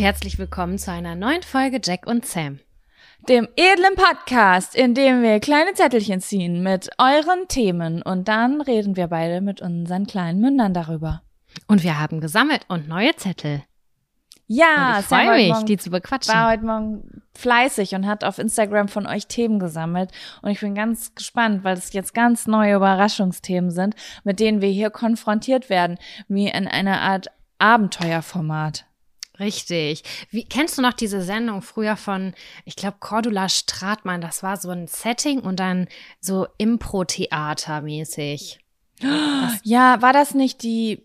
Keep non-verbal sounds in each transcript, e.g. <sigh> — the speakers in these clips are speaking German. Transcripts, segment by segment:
Herzlich willkommen zu einer neuen Folge Jack und Sam. Dem edlen Podcast, in dem wir kleine Zettelchen ziehen mit euren Themen und dann reden wir beide mit unseren kleinen Mündern darüber. Und wir haben gesammelt und neue Zettel. Ja, und ich freue mich, morgen, die zu bequatschen. War heute Morgen fleißig und hat auf Instagram von euch Themen gesammelt. Und ich bin ganz gespannt, weil es jetzt ganz neue Überraschungsthemen sind, mit denen wir hier konfrontiert werden, wie in einer Art Abenteuerformat. Richtig. Wie, kennst du noch diese Sendung früher von, ich glaube, Cordula Stratmann? Das war so ein Setting und dann so Impro-Theater mäßig. <gasps> Ja, war das nicht die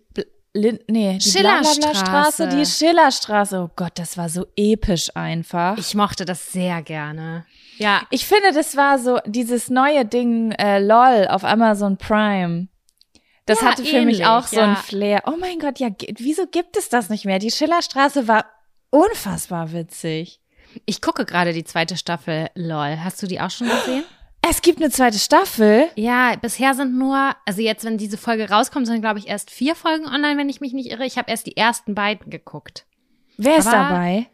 Lin nee, die Schillerstraße, die Schillerstraße. Oh Gott, das war so episch einfach. Ich mochte das sehr gerne. Ja. Ich finde, das war so dieses neue Ding äh, LOL auf Amazon Prime. Das ja, hatte für ähnlich, mich auch so ein Flair. Oh mein Gott, ja, wieso gibt es das nicht mehr? Die Schillerstraße war unfassbar witzig. Ich gucke gerade die zweite Staffel LOL. Hast du die auch schon gesehen? Es gibt eine zweite Staffel. Ja, bisher sind nur, also jetzt, wenn diese Folge rauskommt, sind, glaube ich, erst vier Folgen online, wenn ich mich nicht irre. Ich habe erst die ersten beiden geguckt. Wer ist aber, dabei?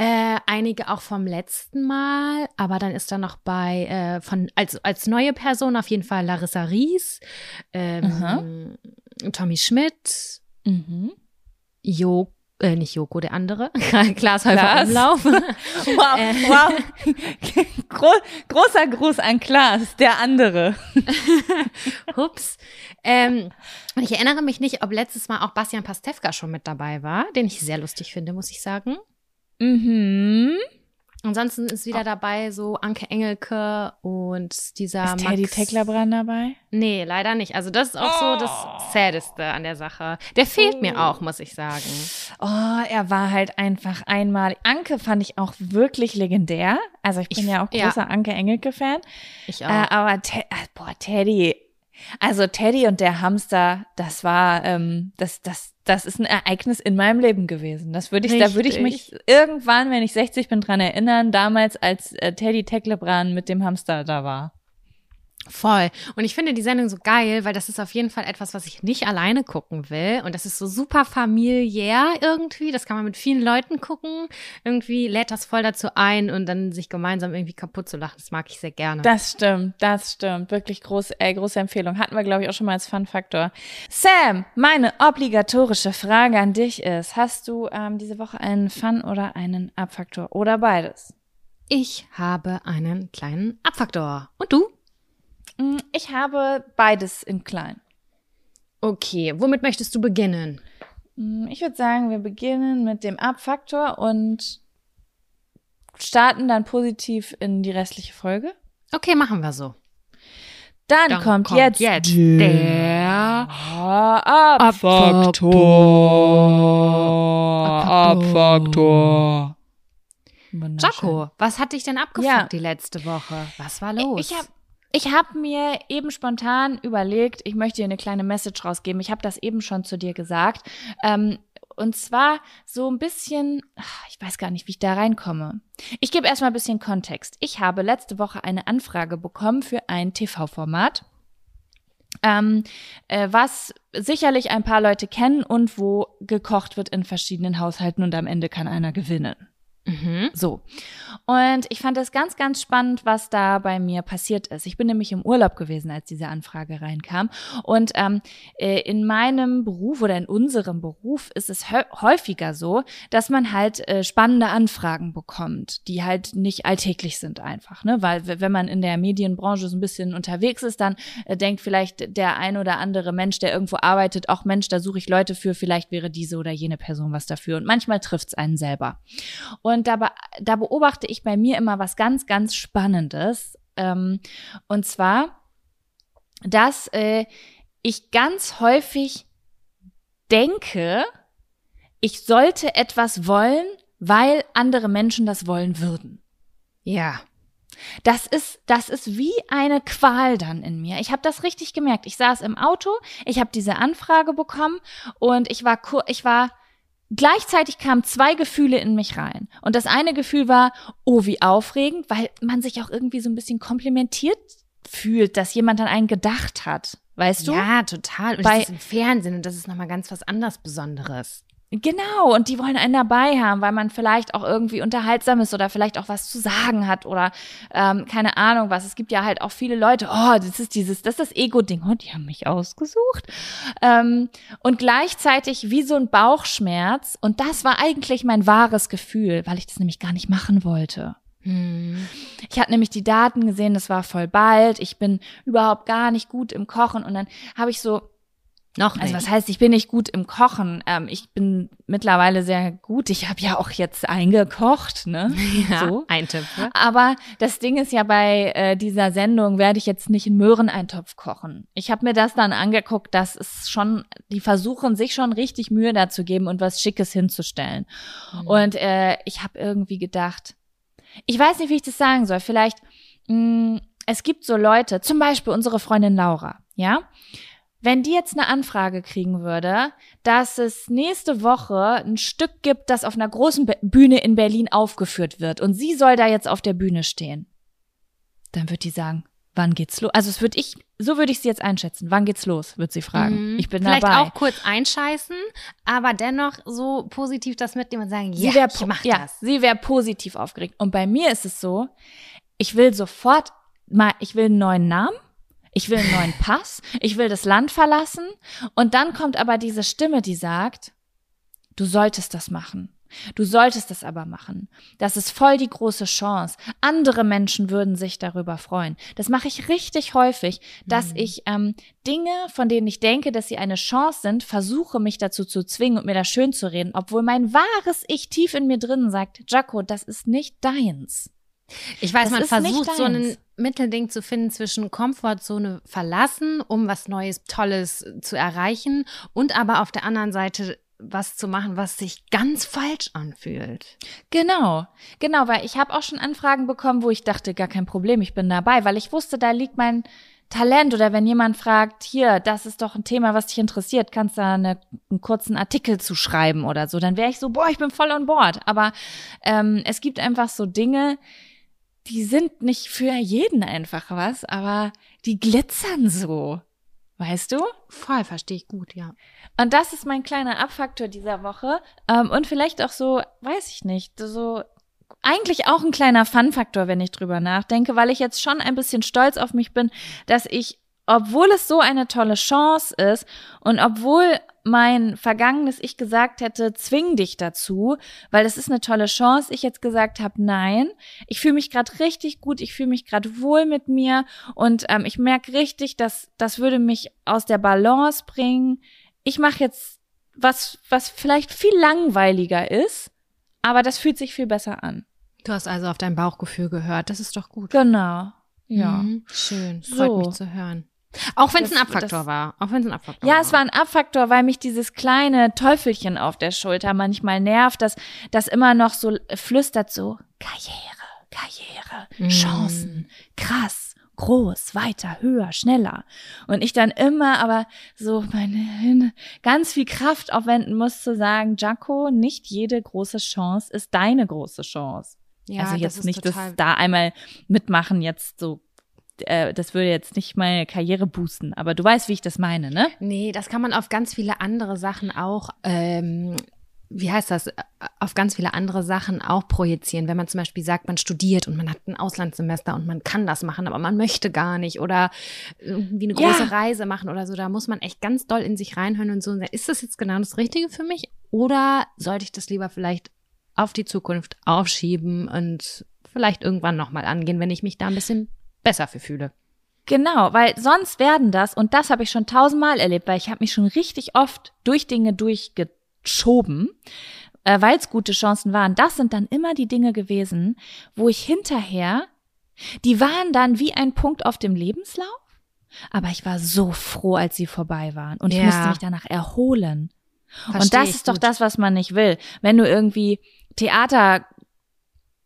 Äh, einige auch vom letzten Mal, aber dann ist da noch bei, äh, von, als, als neue Person auf jeden Fall Larissa Ries, ähm, Tommy Schmidt, mhm. Jo äh, nicht Joko, der andere. <laughs> Klaas Häufer Umlauf. <laughs> wow, äh. wow. <laughs> Gro großer Gruß an Klaas, der andere. Hups. Ähm, und ich erinnere mich nicht, ob letztes Mal auch Bastian Pastewka schon mit dabei war, den ich sehr lustig finde, muss ich sagen. Mhm. Ansonsten ist wieder dabei so Anke Engelke und dieser ist Teddy. Tecklerbrand dabei? Nee, leider nicht. Also das ist auch oh. so das oh. Saddeste an der Sache. Der fehlt oh. mir auch, muss ich sagen. Oh, er war halt einfach einmal. Anke fand ich auch wirklich legendär. Also ich bin ich, ja auch großer ja. Anke Engelke-Fan. Ich auch. Äh, aber Te äh, boah, Teddy, also Teddy und der Hamster, das war, ähm, das, das, das ist ein Ereignis in meinem Leben gewesen. Das würde ich, Richtig. da würde ich mich irgendwann, wenn ich 60 bin, dran erinnern, damals als äh, Teddy Tecklebrand mit dem Hamster da war. Voll. Und ich finde die Sendung so geil, weil das ist auf jeden Fall etwas, was ich nicht alleine gucken will. Und das ist so super familiär irgendwie. Das kann man mit vielen Leuten gucken. Irgendwie lädt das voll dazu ein und dann sich gemeinsam irgendwie kaputt zu lachen. Das mag ich sehr gerne. Das stimmt, das stimmt. Wirklich groß, äh, große Empfehlung. Hatten wir, glaube ich, auch schon mal als Fun-Faktor. Sam, meine obligatorische Frage an dich ist, hast du ähm, diese Woche einen Fun- oder einen Abfaktor oder beides? Ich habe einen kleinen Abfaktor. Und du? Mm, ich habe beides in klein. Okay, womit möchtest du beginnen? Mm, ich würde sagen, wir beginnen mit dem Abfaktor und starten dann positiv in die restliche Folge. Okay, machen wir so. Dann, dann kommt, kommt, jetzt, jetzt der Abfaktor. Abfaktor. Jaco, was hat dich denn abgefuckt ja. die letzte Woche? Was war los? Ich habe ich habe mir eben spontan überlegt, ich möchte dir eine kleine Message rausgeben. Ich habe das eben schon zu dir gesagt. Ähm, und zwar so ein bisschen, ich weiß gar nicht, wie ich da reinkomme. Ich gebe erstmal ein bisschen Kontext. Ich habe letzte Woche eine Anfrage bekommen für ein TV-Format. Ähm, äh, was sicherlich ein paar Leute kennen und wo gekocht wird in verschiedenen Haushalten und am Ende kann einer gewinnen. Mhm. So. Und ich fand das ganz, ganz spannend, was da bei mir passiert ist. Ich bin nämlich im Urlaub gewesen, als diese Anfrage reinkam. Und ähm, äh, in meinem Beruf oder in unserem Beruf ist es häufiger so, dass man halt äh, spannende Anfragen bekommt, die halt nicht alltäglich sind einfach. Ne? Weil wenn man in der Medienbranche so ein bisschen unterwegs ist, dann äh, denkt vielleicht der ein oder andere Mensch, der irgendwo arbeitet, auch Mensch, da suche ich Leute für, vielleicht wäre diese oder jene Person was dafür. Und manchmal trifft es einen selber. Und und da, da beobachte ich bei mir immer was ganz, ganz Spannendes. Ähm, und zwar, dass äh, ich ganz häufig denke, ich sollte etwas wollen, weil andere Menschen das wollen würden. Ja. Das ist, das ist wie eine Qual dann in mir. Ich habe das richtig gemerkt. Ich saß im Auto, ich habe diese Anfrage bekommen und ich war, ich war gleichzeitig kamen zwei Gefühle in mich rein. Und das eine Gefühl war, oh, wie aufregend, weil man sich auch irgendwie so ein bisschen komplimentiert fühlt, dass jemand an einen gedacht hat. Weißt du? Ja, total. Und Bei, das ist im Fernsehen und das ist nochmal ganz was anderes Besonderes. Genau, und die wollen einen dabei haben, weil man vielleicht auch irgendwie unterhaltsam ist oder vielleicht auch was zu sagen hat oder ähm, keine Ahnung was. Es gibt ja halt auch viele Leute, oh, das ist dieses, das ist das Ego-Ding, oh, die haben mich ausgesucht. Ähm, und gleichzeitig wie so ein Bauchschmerz. Und das war eigentlich mein wahres Gefühl, weil ich das nämlich gar nicht machen wollte. Hm. Ich hatte nämlich die Daten gesehen, das war voll bald. Ich bin überhaupt gar nicht gut im Kochen und dann habe ich so noch nicht. Also was heißt, ich bin nicht gut im Kochen. Ähm, ich bin mittlerweile sehr gut. Ich habe ja auch jetzt eingekocht, ne? <laughs> Ja, so. Eintopf. Aber das Ding ist ja bei äh, dieser Sendung werde ich jetzt nicht einen Möhreneintopf kochen. Ich habe mir das dann angeguckt, dass es schon, die versuchen sich schon richtig Mühe dazu geben und was Schickes hinzustellen. Mhm. Und äh, ich habe irgendwie gedacht, ich weiß nicht, wie ich das sagen soll. Vielleicht, mh, mm, es gibt so Leute, zum Beispiel unsere Freundin Laura, ja wenn die jetzt eine Anfrage kriegen würde, dass es nächste Woche ein Stück gibt, das auf einer großen Bühne in Berlin aufgeführt wird und sie soll da jetzt auf der Bühne stehen, dann wird die sagen, wann geht's los? Also es würde ich, so würde ich sie jetzt einschätzen. Wann geht's los? Wird sie fragen. Mhm. Ich bin Vielleicht dabei. auch kurz einscheißen, aber dennoch so positiv das mitnehmen und sagen, ja, ich mach ja, das. Sie wäre positiv aufgeregt. Und bei mir ist es so, ich will sofort mal, ich will einen neuen Namen ich will einen neuen Pass, ich will das Land verlassen. Und dann kommt aber diese Stimme, die sagt, du solltest das machen. Du solltest das aber machen. Das ist voll die große Chance. Andere Menschen würden sich darüber freuen. Das mache ich richtig häufig, dass mhm. ich ähm, Dinge, von denen ich denke, dass sie eine Chance sind, versuche mich dazu zu zwingen und mir das schön zu reden, obwohl mein wahres Ich tief in mir drinnen sagt, Jaco, das ist nicht deins. Ich weiß, das man versucht so ein Mittelding zu finden zwischen Komfortzone verlassen, um was Neues, Tolles zu erreichen und aber auf der anderen Seite was zu machen, was sich ganz falsch anfühlt. Genau, genau, weil ich habe auch schon Anfragen bekommen, wo ich dachte, gar kein Problem, ich bin dabei, weil ich wusste, da liegt mein Talent oder wenn jemand fragt, hier, das ist doch ein Thema, was dich interessiert, kannst du da eine, einen kurzen Artikel zu schreiben oder so, dann wäre ich so, boah, ich bin voll on board. Aber ähm, es gibt einfach so Dinge, die sind nicht für jeden einfach was, aber die glitzern so. Weißt du? Voll, verstehe ich gut, ja. Und das ist mein kleiner Abfaktor dieser Woche. Ähm, und vielleicht auch so, weiß ich nicht, so eigentlich auch ein kleiner Fun-Faktor, wenn ich drüber nachdenke, weil ich jetzt schon ein bisschen stolz auf mich bin, dass ich obwohl es so eine tolle Chance ist und obwohl mein vergangenes Ich gesagt hätte, zwing dich dazu, weil das ist eine tolle Chance, ich jetzt gesagt habe, nein, ich fühle mich gerade richtig gut, ich fühle mich gerade wohl mit mir und ähm, ich merke richtig, dass das würde mich aus der Balance bringen. Ich mache jetzt was, was vielleicht viel langweiliger ist, aber das fühlt sich viel besser an. Du hast also auf dein Bauchgefühl gehört, das ist doch gut. Genau. Ja. Mhm, schön, freut so. mich zu hören. Auch wenn es ein Abfaktor das, war. Auch wenn es ein Abfaktor ja, war. es war ein Abfaktor, weil mich dieses kleine Teufelchen auf der Schulter manchmal nervt, dass das immer noch so flüstert so Karriere, Karriere, mm. Chancen, krass, groß, weiter, höher, schneller. Und ich dann immer aber so meine ganz viel Kraft aufwenden muss zu sagen, Jaco, nicht jede große Chance ist deine große Chance. Ja, also jetzt das nicht das da einmal mitmachen jetzt so äh, das würde jetzt nicht meine Karriere boosten, aber du weißt, wie ich das meine, ne? Nee, das kann man auf ganz viele andere Sachen auch ähm, wie heißt das, auf ganz viele andere Sachen auch projizieren. Wenn man zum Beispiel sagt, man studiert und man hat ein Auslandssemester und man kann das machen, aber man möchte gar nicht oder irgendwie eine große ja. Reise machen oder so, da muss man echt ganz doll in sich reinhören und so, ist das jetzt genau das Richtige für mich oder sollte ich das lieber vielleicht auf die Zukunft aufschieben und vielleicht irgendwann nochmal angehen, wenn ich mich da ein bisschen besser für fühle. Genau, weil sonst werden das, und das habe ich schon tausendmal erlebt, weil ich habe mich schon richtig oft durch Dinge durchgeschoben, äh, weil es gute Chancen waren. Das sind dann immer die Dinge gewesen, wo ich hinterher, die waren dann wie ein Punkt auf dem Lebenslauf, aber ich war so froh, als sie vorbei waren und ich musste mich danach erholen. Versteh und das ist doch das, was man nicht will. Wenn du irgendwie Theater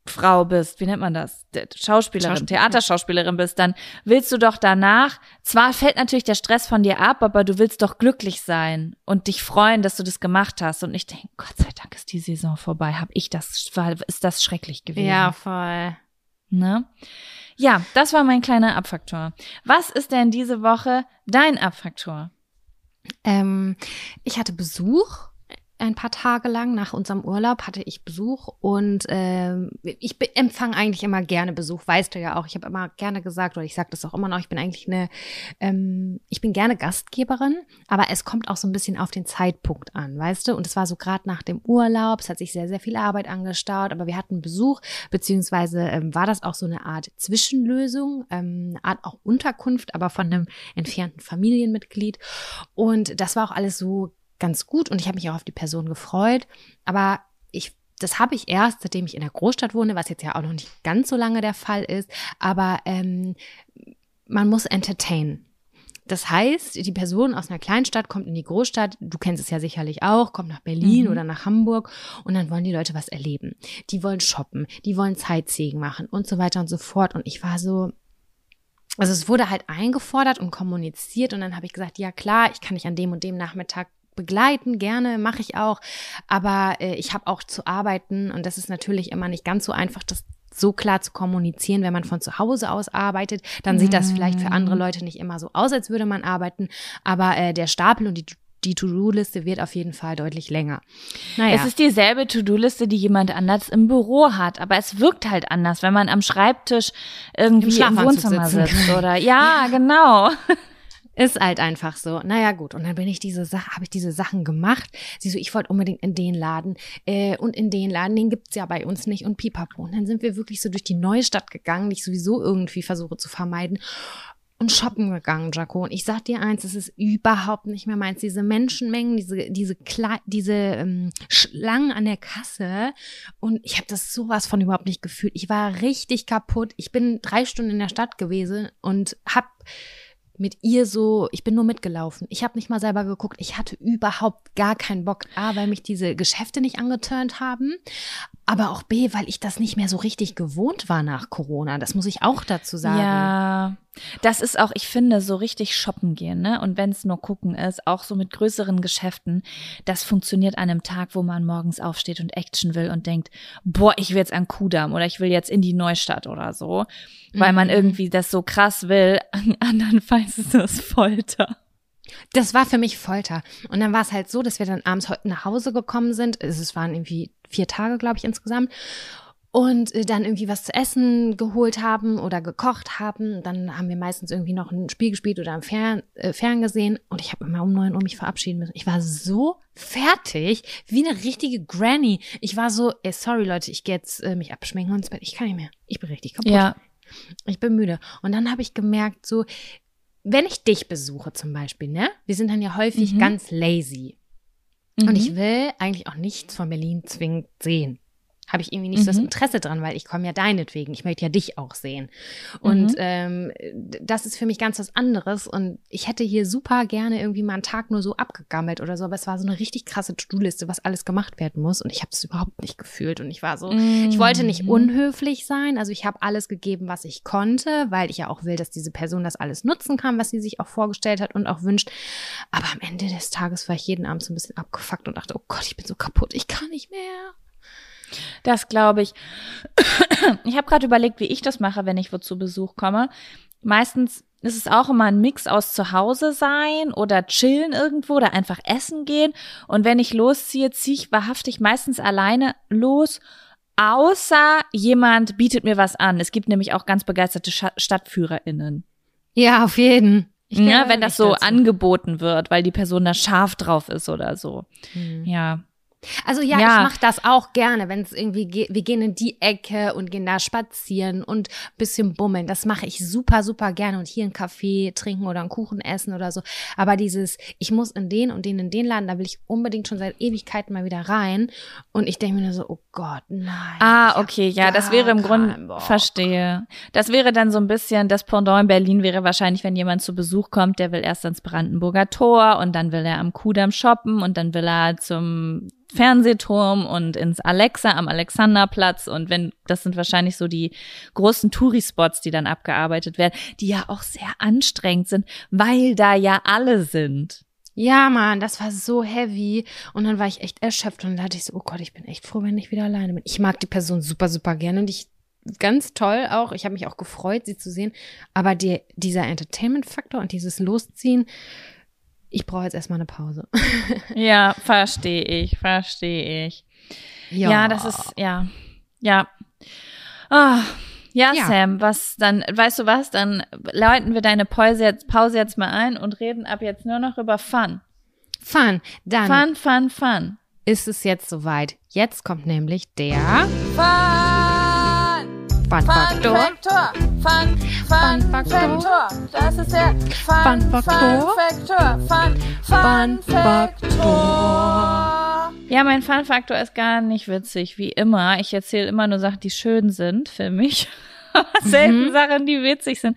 Frau bist, wie nennt man das? Schauspielerin, Schauspiel Theaterschauspielerin bist, dann willst du doch danach, zwar fällt natürlich der Stress von dir ab, aber du willst doch glücklich sein und dich freuen, dass du das gemacht hast. Und ich denke, Gott sei Dank ist die Saison vorbei. Hab ich das, ist das schrecklich gewesen. Ja, voll. Ne? Ja, das war mein kleiner Abfaktor. Was ist denn diese Woche dein Abfaktor? Ähm, ich hatte Besuch ein paar Tage lang. Nach unserem Urlaub hatte ich Besuch und äh, ich empfange eigentlich immer gerne Besuch, weißt du ja auch. Ich habe immer gerne gesagt, oder ich sage das auch immer noch, ich bin eigentlich eine, ähm, ich bin gerne Gastgeberin, aber es kommt auch so ein bisschen auf den Zeitpunkt an, weißt du? Und es war so gerade nach dem Urlaub, es hat sich sehr, sehr viel Arbeit angestaut, aber wir hatten Besuch, beziehungsweise ähm, war das auch so eine Art Zwischenlösung, ähm, eine Art auch Unterkunft, aber von einem entfernten Familienmitglied. Und das war auch alles so ganz gut und ich habe mich auch auf die Person gefreut. Aber ich das habe ich erst, seitdem ich in der Großstadt wohne, was jetzt ja auch noch nicht ganz so lange der Fall ist. Aber ähm, man muss entertainen. Das heißt, die Person aus einer Kleinstadt kommt in die Großstadt, du kennst es ja sicherlich auch, kommt nach Berlin mhm. oder nach Hamburg und dann wollen die Leute was erleben. Die wollen shoppen, die wollen Sightseeing machen und so weiter und so fort. Und ich war so, also es wurde halt eingefordert und kommuniziert und dann habe ich gesagt, ja klar, ich kann dich an dem und dem Nachmittag begleiten, gerne, mache ich auch. Aber äh, ich habe auch zu arbeiten und das ist natürlich immer nicht ganz so einfach, das so klar zu kommunizieren, wenn man von zu Hause aus arbeitet. Dann sieht das vielleicht für andere mhm. Leute nicht immer so aus, als würde man arbeiten. Aber äh, der Stapel und die die To-Do-Liste wird auf jeden Fall deutlich länger. Naja. Es ist dieselbe To-Do-Liste, die jemand anders im Büro hat, aber es wirkt halt anders, wenn man am Schreibtisch irgendwie im, im Wohnzimmer sitzt oder <laughs> ja, genau. Ist halt einfach so. Naja, gut. Und dann bin ich diese Sache, habe ich diese Sachen gemacht. Sie so, ich wollte unbedingt in den Laden äh, und in den Laden, den gibt's ja bei uns nicht und pipapo. Und dann sind wir wirklich so durch die Neustadt gegangen, die ich sowieso irgendwie versuche zu vermeiden und shoppen gegangen, Jaco. Und ich sag dir eins, es ist überhaupt nicht mehr meins. Diese Menschenmengen, diese, diese, Kle diese ähm, Schlangen an der Kasse. Und ich habe das sowas von überhaupt nicht gefühlt. Ich war richtig kaputt. Ich bin drei Stunden in der Stadt gewesen und hab mit ihr so, ich bin nur mitgelaufen. Ich habe nicht mal selber geguckt. Ich hatte überhaupt gar keinen Bock. A, weil mich diese Geschäfte nicht angeturnt haben, aber auch B, weil ich das nicht mehr so richtig gewohnt war nach Corona. Das muss ich auch dazu sagen. Ja, das ist auch, ich finde, so richtig shoppen gehen, ne? Und wenn es nur gucken ist, auch so mit größeren Geschäften, das funktioniert an einem Tag, wo man morgens aufsteht und Action will und denkt, boah, ich will jetzt an Kudamm oder ich will jetzt in die Neustadt oder so, weil man mhm. irgendwie das so krass will. <laughs> Andernfalls ist das Folter. Das war für mich Folter. Und dann war es halt so, dass wir dann abends heute nach Hause gekommen sind. Es waren irgendwie vier Tage, glaube ich, insgesamt und äh, dann irgendwie was zu essen geholt haben oder gekocht haben. Dann haben wir meistens irgendwie noch ein Spiel gespielt oder am Fern, äh, Ferngesehen und ich habe immer um neun Uhr mich verabschieden müssen. Ich war so fertig, wie eine richtige Granny. Ich war so, ey, sorry Leute, ich gehe jetzt äh, mich abschminken und ins Bett. Ich kann nicht mehr. Ich bin richtig kaputt. Ja. Ich bin müde. Und dann habe ich gemerkt, so, wenn ich dich besuche zum Beispiel, ne? Wir sind dann ja häufig mhm. ganz lazy. Mhm. Und ich will eigentlich auch nichts von Berlin zwingend sehen habe ich irgendwie nicht mhm. so das mhm. Interesse dran, weil ich komme ja deinetwegen. Ich möchte ja dich auch sehen. Und mhm. ähm, das ist für mich ganz was anderes. Und ich hätte hier super gerne irgendwie mal einen Tag nur so abgegammelt oder so, aber es war so eine richtig krasse To-Do-Liste, was alles gemacht werden muss. Und ich habe das überhaupt nicht gefühlt. Und ich war so, mhm. ich wollte nicht mhm. unhöflich sein. Also ich habe alles gegeben, was ich konnte, weil ich ja auch will, dass diese Person das alles nutzen kann, was sie sich auch vorgestellt hat und auch wünscht. Aber am Ende des Tages war ich jeden Abend so ein bisschen abgefuckt und dachte, oh Gott, ich bin so kaputt, ich kann nicht mehr. Das glaube ich. <clears throat> Ich habe gerade überlegt, wie ich das mache, wenn ich wo zu Besuch komme. Meistens ist es auch immer ein Mix aus zu Hause sein oder chillen irgendwo oder einfach essen gehen. Und wenn ich losziehe, ziehe ich wahrhaftig meistens alleine los, außer jemand bietet mir was an. Es gibt nämlich auch ganz begeisterte StadtführerInnen. Ja, auf jeden. Ja, wenn das so dazu. angeboten wird, weil die Person da scharf drauf ist oder so. Mhm. Ja. Also ja, ja. ich mache das auch gerne, wenn es irgendwie geht, wir gehen in die Ecke und gehen da spazieren und bisschen bummeln. Das mache ich super, super gerne und hier einen Kaffee trinken oder einen Kuchen essen oder so. Aber dieses, ich muss in den und den in den Laden, da will ich unbedingt schon seit Ewigkeiten mal wieder rein. Und ich denke mir nur so, oh Gott, nein. Ah, okay, ja, das wäre im Grunde, verstehe. Das wäre dann so ein bisschen, das Pendant in Berlin wäre wahrscheinlich, wenn jemand zu Besuch kommt, der will erst ans Brandenburger Tor und dann will er am Kudamm shoppen und dann will er zum Fernsehturm und ins Alexa am Alexanderplatz. Und wenn, das sind wahrscheinlich so die großen Tourispots, die dann abgearbeitet werden, die ja auch sehr anstrengend sind, weil da ja alle sind. Ja, Mann, das war so heavy. Und dann war ich echt erschöpft und dann dachte ich so, oh Gott, ich bin echt froh, wenn ich wieder alleine bin. Ich mag die Person super, super gerne und ich ganz toll auch. Ich habe mich auch gefreut, sie zu sehen. Aber die, dieser Entertainment-Faktor und dieses Losziehen, ich brauche jetzt erstmal eine Pause. <laughs> ja, verstehe ich, verstehe ich. Ja. ja, das ist, ja, ja. Ah, ja, ja, Sam, was dann, weißt du was, dann läuten wir deine Pause jetzt, Pause jetzt mal ein und reden ab jetzt nur noch über Fun. Fun, dann. Fun, fun, fun. Ist es jetzt soweit? Jetzt kommt nämlich der Fun! Fun Faktor. Fun, Fun, Fun Faktor. Das ist der Fun, Fun Faktor. Fun, Fun Faktor. Ja, mein Fun Faktor ist gar nicht witzig, wie immer. Ich erzähle immer nur Sachen, die schön sind für mich. <laughs> selten mhm. Sachen, die witzig sind.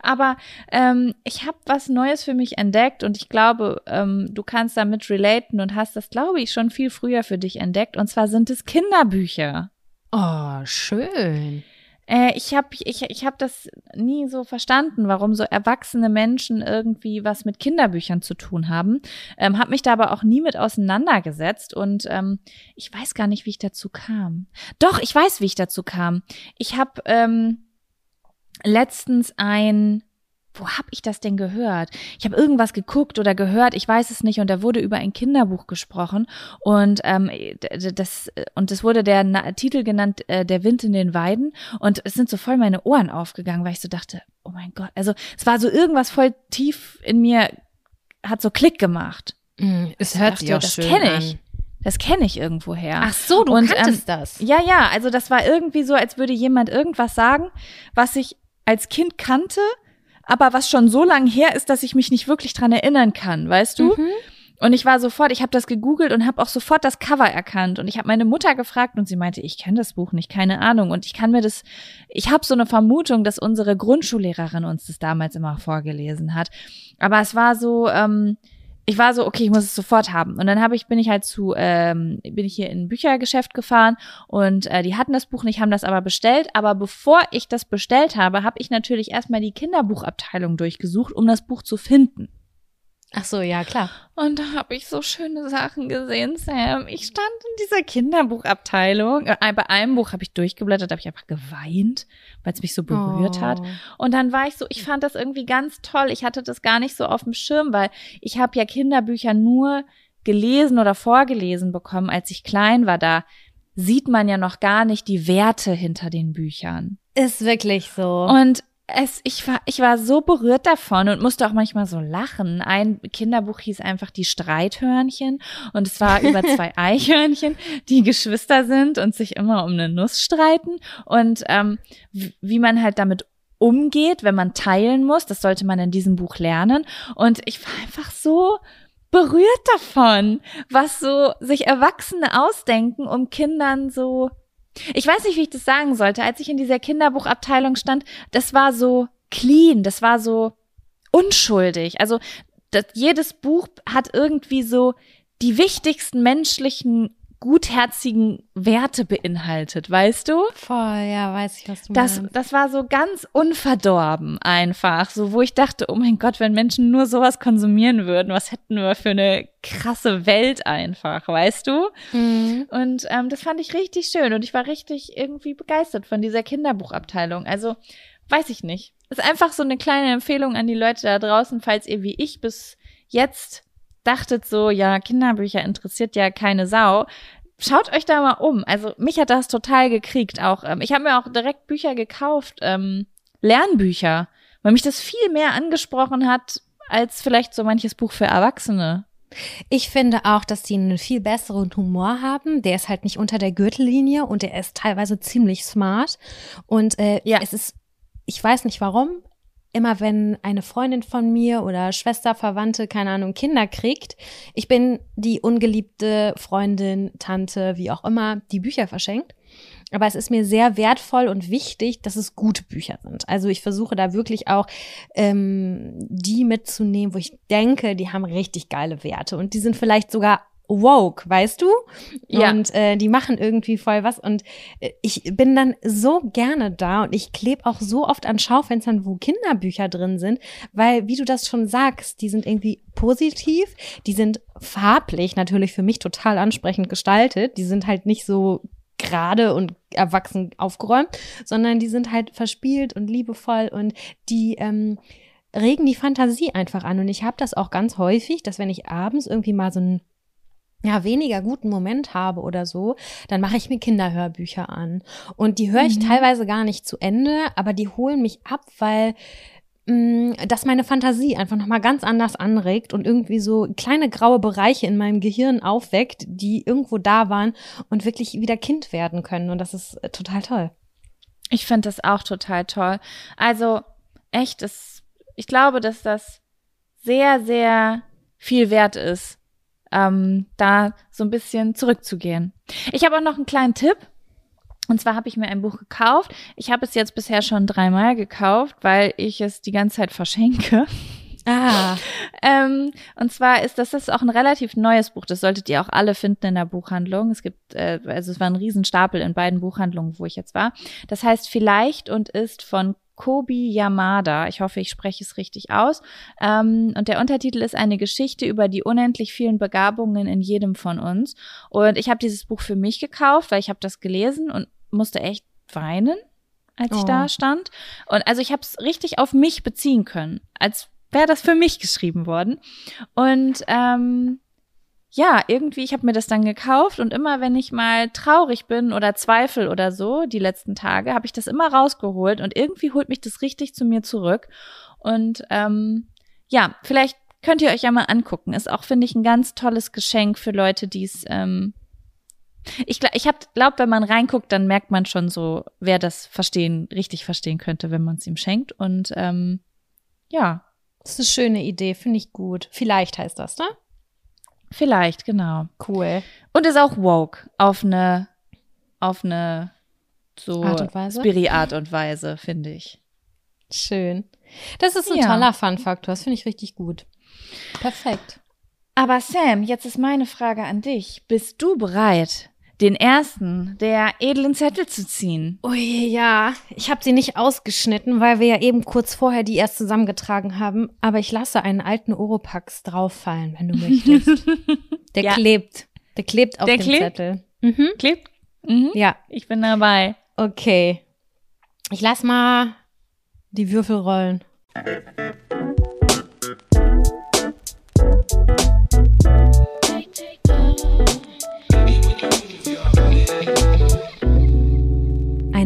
Aber ähm, ich habe was Neues für mich entdeckt und ich glaube, ähm, du kannst damit relaten und hast das, glaube ich, schon viel früher für dich entdeckt. Und zwar sind es Kinderbücher. Oh, schön. Äh, ich habe ich, ich hab das nie so verstanden, warum so erwachsene Menschen irgendwie was mit Kinderbüchern zu tun haben. Ähm, habe mich da aber auch nie mit auseinandergesetzt und ähm, ich weiß gar nicht, wie ich dazu kam. Doch, ich weiß, wie ich dazu kam. Ich habe ähm, letztens ein wo habe ich das denn gehört? Ich habe irgendwas geguckt oder gehört, ich weiß es nicht, und da wurde über ein Kinderbuch gesprochen und ähm, das und es wurde der Na Titel genannt, äh, der Wind in den Weiden und es sind so voll meine Ohren aufgegangen, weil ich so dachte, oh mein Gott, also es war so irgendwas voll tief in mir, hat so Klick gemacht. Mm, es hört sich auch das schön kenne ich. An. Das kenne ich irgendwoher. Ach so, du und, kanntest ähm, das. Ja, ja, also das war irgendwie so, als würde jemand irgendwas sagen, was ich als Kind kannte, aber was schon so lang her ist, dass ich mich nicht wirklich dran erinnern kann, weißt du? Mhm. Und ich war sofort, ich habe das gegoogelt und habe auch sofort das Cover erkannt. Und ich habe meine Mutter gefragt und sie meinte, ich kenne das Buch nicht, keine Ahnung. Und ich kann mir das, ich habe so eine Vermutung, dass unsere Grundschullehrerin uns das damals immer vorgelesen hat. Aber es war so, ähm, ich war so, okay, ich muss es sofort haben. Und dann habe ich, bin ich halt zu, ähm, bin ich hier in ein Büchergeschäft gefahren und äh, die hatten das Buch nicht, haben das aber bestellt. Aber bevor ich das bestellt habe, habe ich natürlich erstmal die Kinderbuchabteilung durchgesucht, um das Buch zu finden. Ach so, ja, klar. Und da habe ich so schöne Sachen gesehen, Sam. Ich stand in dieser Kinderbuchabteilung. Äh, bei einem Buch habe ich durchgeblättert, habe ich einfach geweint, weil es mich so berührt oh. hat. Und dann war ich so, ich fand das irgendwie ganz toll. Ich hatte das gar nicht so auf dem Schirm, weil ich habe ja Kinderbücher nur gelesen oder vorgelesen bekommen, als ich klein war. Da sieht man ja noch gar nicht die Werte hinter den Büchern. Ist wirklich so. Und es, ich war, ich war so berührt davon und musste auch manchmal so lachen. Ein Kinderbuch hieß einfach die Streithörnchen und es war über <laughs> zwei Eichhörnchen, die Geschwister sind und sich immer um eine Nuss streiten und ähm, wie man halt damit umgeht, wenn man teilen muss. Das sollte man in diesem Buch lernen. Und ich war einfach so berührt davon, was so sich Erwachsene ausdenken, um Kindern so ich weiß nicht, wie ich das sagen sollte. Als ich in dieser Kinderbuchabteilung stand, das war so clean, das war so unschuldig. Also das, jedes Buch hat irgendwie so die wichtigsten menschlichen gutherzigen Werte beinhaltet, weißt du? Voll, ja, weiß ich, was du das, meinst. Das war so ganz unverdorben einfach, so wo ich dachte, oh mein Gott, wenn Menschen nur sowas konsumieren würden, was hätten wir für eine krasse Welt einfach, weißt du? Mhm. Und ähm, das fand ich richtig schön und ich war richtig irgendwie begeistert von dieser Kinderbuchabteilung. Also, weiß ich nicht. Ist einfach so eine kleine Empfehlung an die Leute da draußen, falls ihr wie ich bis jetzt dachtet so, ja, Kinderbücher interessiert ja keine Sau. Schaut euch da mal um. Also mich hat das total gekriegt auch. Ähm, ich habe mir auch direkt Bücher gekauft, ähm, Lernbücher, weil mich das viel mehr angesprochen hat als vielleicht so manches Buch für Erwachsene. Ich finde auch, dass die einen viel besseren Humor haben. Der ist halt nicht unter der Gürtellinie und der ist teilweise ziemlich smart. Und äh, ja. es ist, ich weiß nicht warum, immer wenn eine Freundin von mir oder Schwester, Verwandte, keine Ahnung, Kinder kriegt, ich bin die ungeliebte Freundin, Tante, wie auch immer, die Bücher verschenkt. Aber es ist mir sehr wertvoll und wichtig, dass es gute Bücher sind. Also ich versuche da wirklich auch ähm, die mitzunehmen, wo ich denke, die haben richtig geile Werte und die sind vielleicht sogar woke, weißt du? Ja. Und äh, die machen irgendwie voll was. Und äh, ich bin dann so gerne da und ich klebe auch so oft an Schaufenstern, wo Kinderbücher drin sind, weil, wie du das schon sagst, die sind irgendwie positiv, die sind farblich natürlich für mich total ansprechend gestaltet. Die sind halt nicht so gerade und erwachsen aufgeräumt, sondern die sind halt verspielt und liebevoll und die ähm, regen die Fantasie einfach an. Und ich habe das auch ganz häufig, dass wenn ich abends irgendwie mal so einen ja, weniger guten Moment habe oder so, dann mache ich mir Kinderhörbücher an. Und die höre ich mhm. teilweise gar nicht zu Ende, aber die holen mich ab, weil mm, das meine Fantasie einfach nochmal ganz anders anregt und irgendwie so kleine graue Bereiche in meinem Gehirn aufweckt, die irgendwo da waren und wirklich wieder Kind werden können. Und das ist äh, total toll. Ich finde das auch total toll. Also echt, es, ich glaube, dass das sehr, sehr viel wert ist, ähm, da so ein bisschen zurückzugehen. Ich habe auch noch einen kleinen Tipp. Und zwar habe ich mir ein Buch gekauft. Ich habe es jetzt bisher schon dreimal gekauft, weil ich es die ganze Zeit verschenke. Ah. <laughs> ähm, und zwar ist das, das ist auch ein relativ neues Buch. Das solltet ihr auch alle finden in der Buchhandlung. Es gibt, äh, also es war ein Riesenstapel in beiden Buchhandlungen, wo ich jetzt war. Das heißt Vielleicht und ist von Kobi Yamada. Ich hoffe, ich spreche es richtig aus. Ähm, und der Untertitel ist eine Geschichte über die unendlich vielen Begabungen in jedem von uns. Und ich habe dieses Buch für mich gekauft, weil ich habe das gelesen und musste echt weinen, als ich da oh. stand. Und also ich habe es richtig auf mich beziehen können, als wäre das für mich geschrieben worden. Und ähm, ja, irgendwie, ich habe mir das dann gekauft und immer, wenn ich mal traurig bin oder zweifel oder so, die letzten Tage, habe ich das immer rausgeholt und irgendwie holt mich das richtig zu mir zurück. Und ähm, ja, vielleicht könnt ihr euch ja mal angucken. Ist auch, finde ich, ein ganz tolles Geschenk für Leute, die es. Ähm, ich glaube, ich glaube, wenn man reinguckt, dann merkt man schon so, wer das verstehen, richtig verstehen könnte, wenn man es ihm schenkt. Und ähm, ja. Das ist eine schöne Idee, finde ich gut. Vielleicht heißt das, ne? Vielleicht, genau. Cool. Und ist auch woke auf eine, auf eine so Art und Weise, Spiri Art und Weise finde ich. Schön. Das ist ein ja. toller Fun-Faktor. Das finde ich richtig gut. Perfekt. Aber Sam, jetzt ist meine Frage an dich. Bist du bereit den ersten der edlen Zettel zu ziehen. Ui, ja. Ich habe sie nicht ausgeschnitten, weil wir ja eben kurz vorher die erst zusammengetragen haben. Aber ich lasse einen alten Oropax drauffallen, wenn du möchtest. <laughs> Der ja. klebt. Der klebt auf Der dem klebt? Zettel. Mhm. Klebt? Mhm. Ja. Ich bin dabei. Okay. Ich lass mal die Würfel rollen.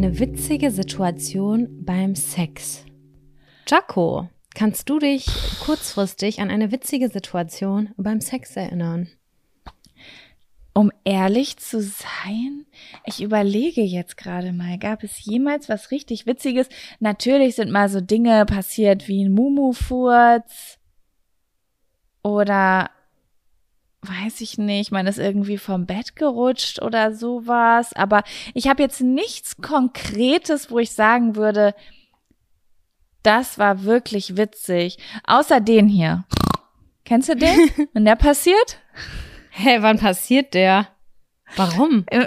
Eine witzige Situation beim Sex. Jaco, kannst du dich kurzfristig an eine witzige Situation beim Sex erinnern? Um ehrlich zu sein, ich überlege jetzt gerade mal, gab es jemals was richtig Witziges? Natürlich sind mal so Dinge passiert wie ein Mumu-Furz oder weiß ich nicht, man ist irgendwie vom Bett gerutscht oder sowas. Aber ich habe jetzt nichts Konkretes, wo ich sagen würde, das war wirklich witzig. Außer den hier. Kennst du den? <laughs> Wenn der passiert? Hä, hey, wann passiert der? Warum? Äh,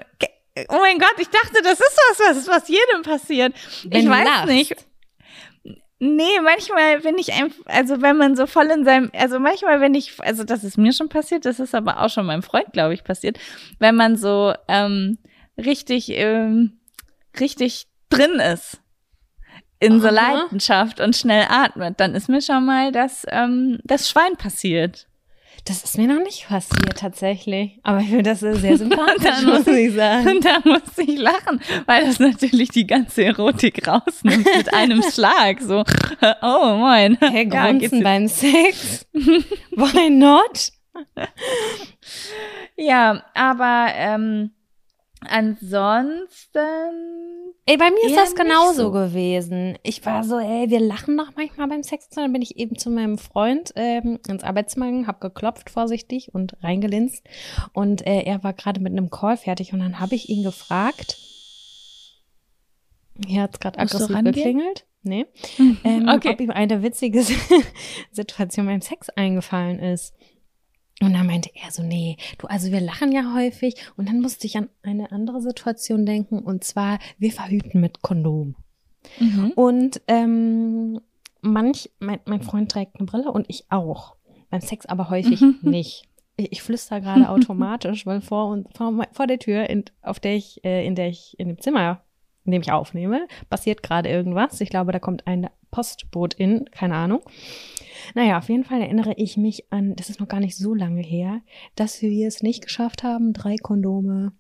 oh mein Gott, ich dachte, das ist was, was, was jedem passiert. Wenn ich weiß lachst. nicht. Nee, manchmal bin ich einfach, also wenn man so voll in seinem, also manchmal, wenn ich, also das ist mir schon passiert, das ist aber auch schon meinem Freund, glaube ich, passiert, wenn man so ähm, richtig, ähm, richtig drin ist in so Aha. Leidenschaft und schnell atmet, dann ist mir schon mal das, ähm, das Schwein passiert. Das ist mir noch nicht passiert tatsächlich. Aber ich finde das sehr <laughs> sympathisch, muss ich sagen. Und <laughs> da muss ich lachen, weil das natürlich die ganze Erotik rausnimmt mit einem <laughs> Schlag. So, oh moin. Hey, Grunzen ja, beim Sex? Why not? ja, aber ähm, ansonsten Ey, bei mir ist das genauso so. gewesen. Ich war so, ey, wir lachen doch manchmal beim Sex. Dann bin ich eben zu meinem Freund ähm, ins Arbeitszimmer gegangen, hab geklopft vorsichtig und reingelinst. Und äh, er war gerade mit einem Call fertig und dann habe ich ihn gefragt. Hier hat's gerade aggressiv geklingelt. Nee. Ähm, okay. Ob ihm eine witzige <laughs> Situation beim Sex eingefallen ist. Und dann meinte er so, nee, du, also wir lachen ja häufig. Und dann musste ich an eine andere Situation denken. Und zwar, wir verhüten mit Kondom. Mhm. Und ähm, manch, mein, mein Freund trägt eine Brille und ich auch. Beim Sex aber häufig mhm. nicht. Ich, ich flüster gerade <laughs> automatisch, weil vor, und, vor, vor der Tür, in, auf der ich, äh, in der ich in dem Zimmer, in dem ich aufnehme, passiert gerade irgendwas. Ich glaube, da kommt ein Postbotin, keine Ahnung. Naja, auf jeden Fall erinnere ich mich an, das ist noch gar nicht so lange her, dass wir es nicht geschafft haben, drei Kondome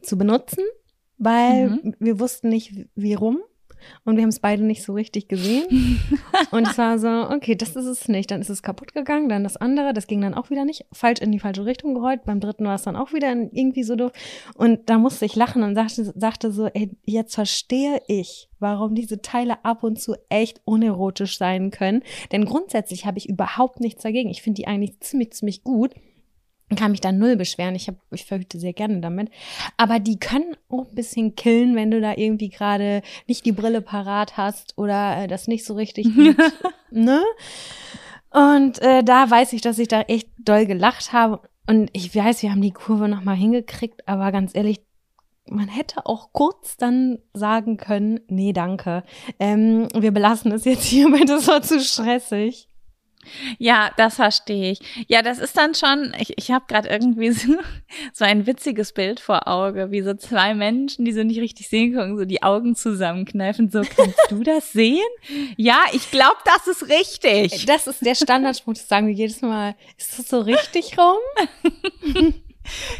zu benutzen, weil mhm. wir wussten nicht, wie rum und wir haben es beide nicht so richtig gesehen. <laughs> und es war so, okay, das ist es nicht. Dann ist es kaputt gegangen, dann das andere, das ging dann auch wieder nicht, falsch in die falsche Richtung gerollt. Beim dritten war es dann auch wieder irgendwie so doof. Und da musste ich lachen und sagte, sagte so, ey, jetzt verstehe ich, warum diese Teile ab und zu echt unerotisch sein können. Denn grundsätzlich habe ich überhaupt nichts dagegen. Ich finde die eigentlich ziemlich, ziemlich gut kann mich da null beschweren. Ich, hab, ich verhüte sehr gerne damit. Aber die können auch ein bisschen killen, wenn du da irgendwie gerade nicht die Brille parat hast oder äh, das nicht so richtig <laughs> ne? Und äh, da weiß ich, dass ich da echt doll gelacht habe. Und ich weiß, wir haben die Kurve nochmal hingekriegt, aber ganz ehrlich, man hätte auch kurz dann sagen können, nee, danke. Ähm, wir belassen es jetzt hier, weil das war zu stressig. Ja, das verstehe ich. Ja, das ist dann schon, ich, ich habe gerade irgendwie <laughs> so, so ein witziges Bild vor Auge, wie so zwei Menschen, die so nicht richtig sehen können, so die Augen zusammenkneifen. So, kannst du das sehen? Ja, ich glaube, das ist richtig. Das ist der Standardspruch, das sagen wir jedes Mal. Ist das so richtig rum? <laughs>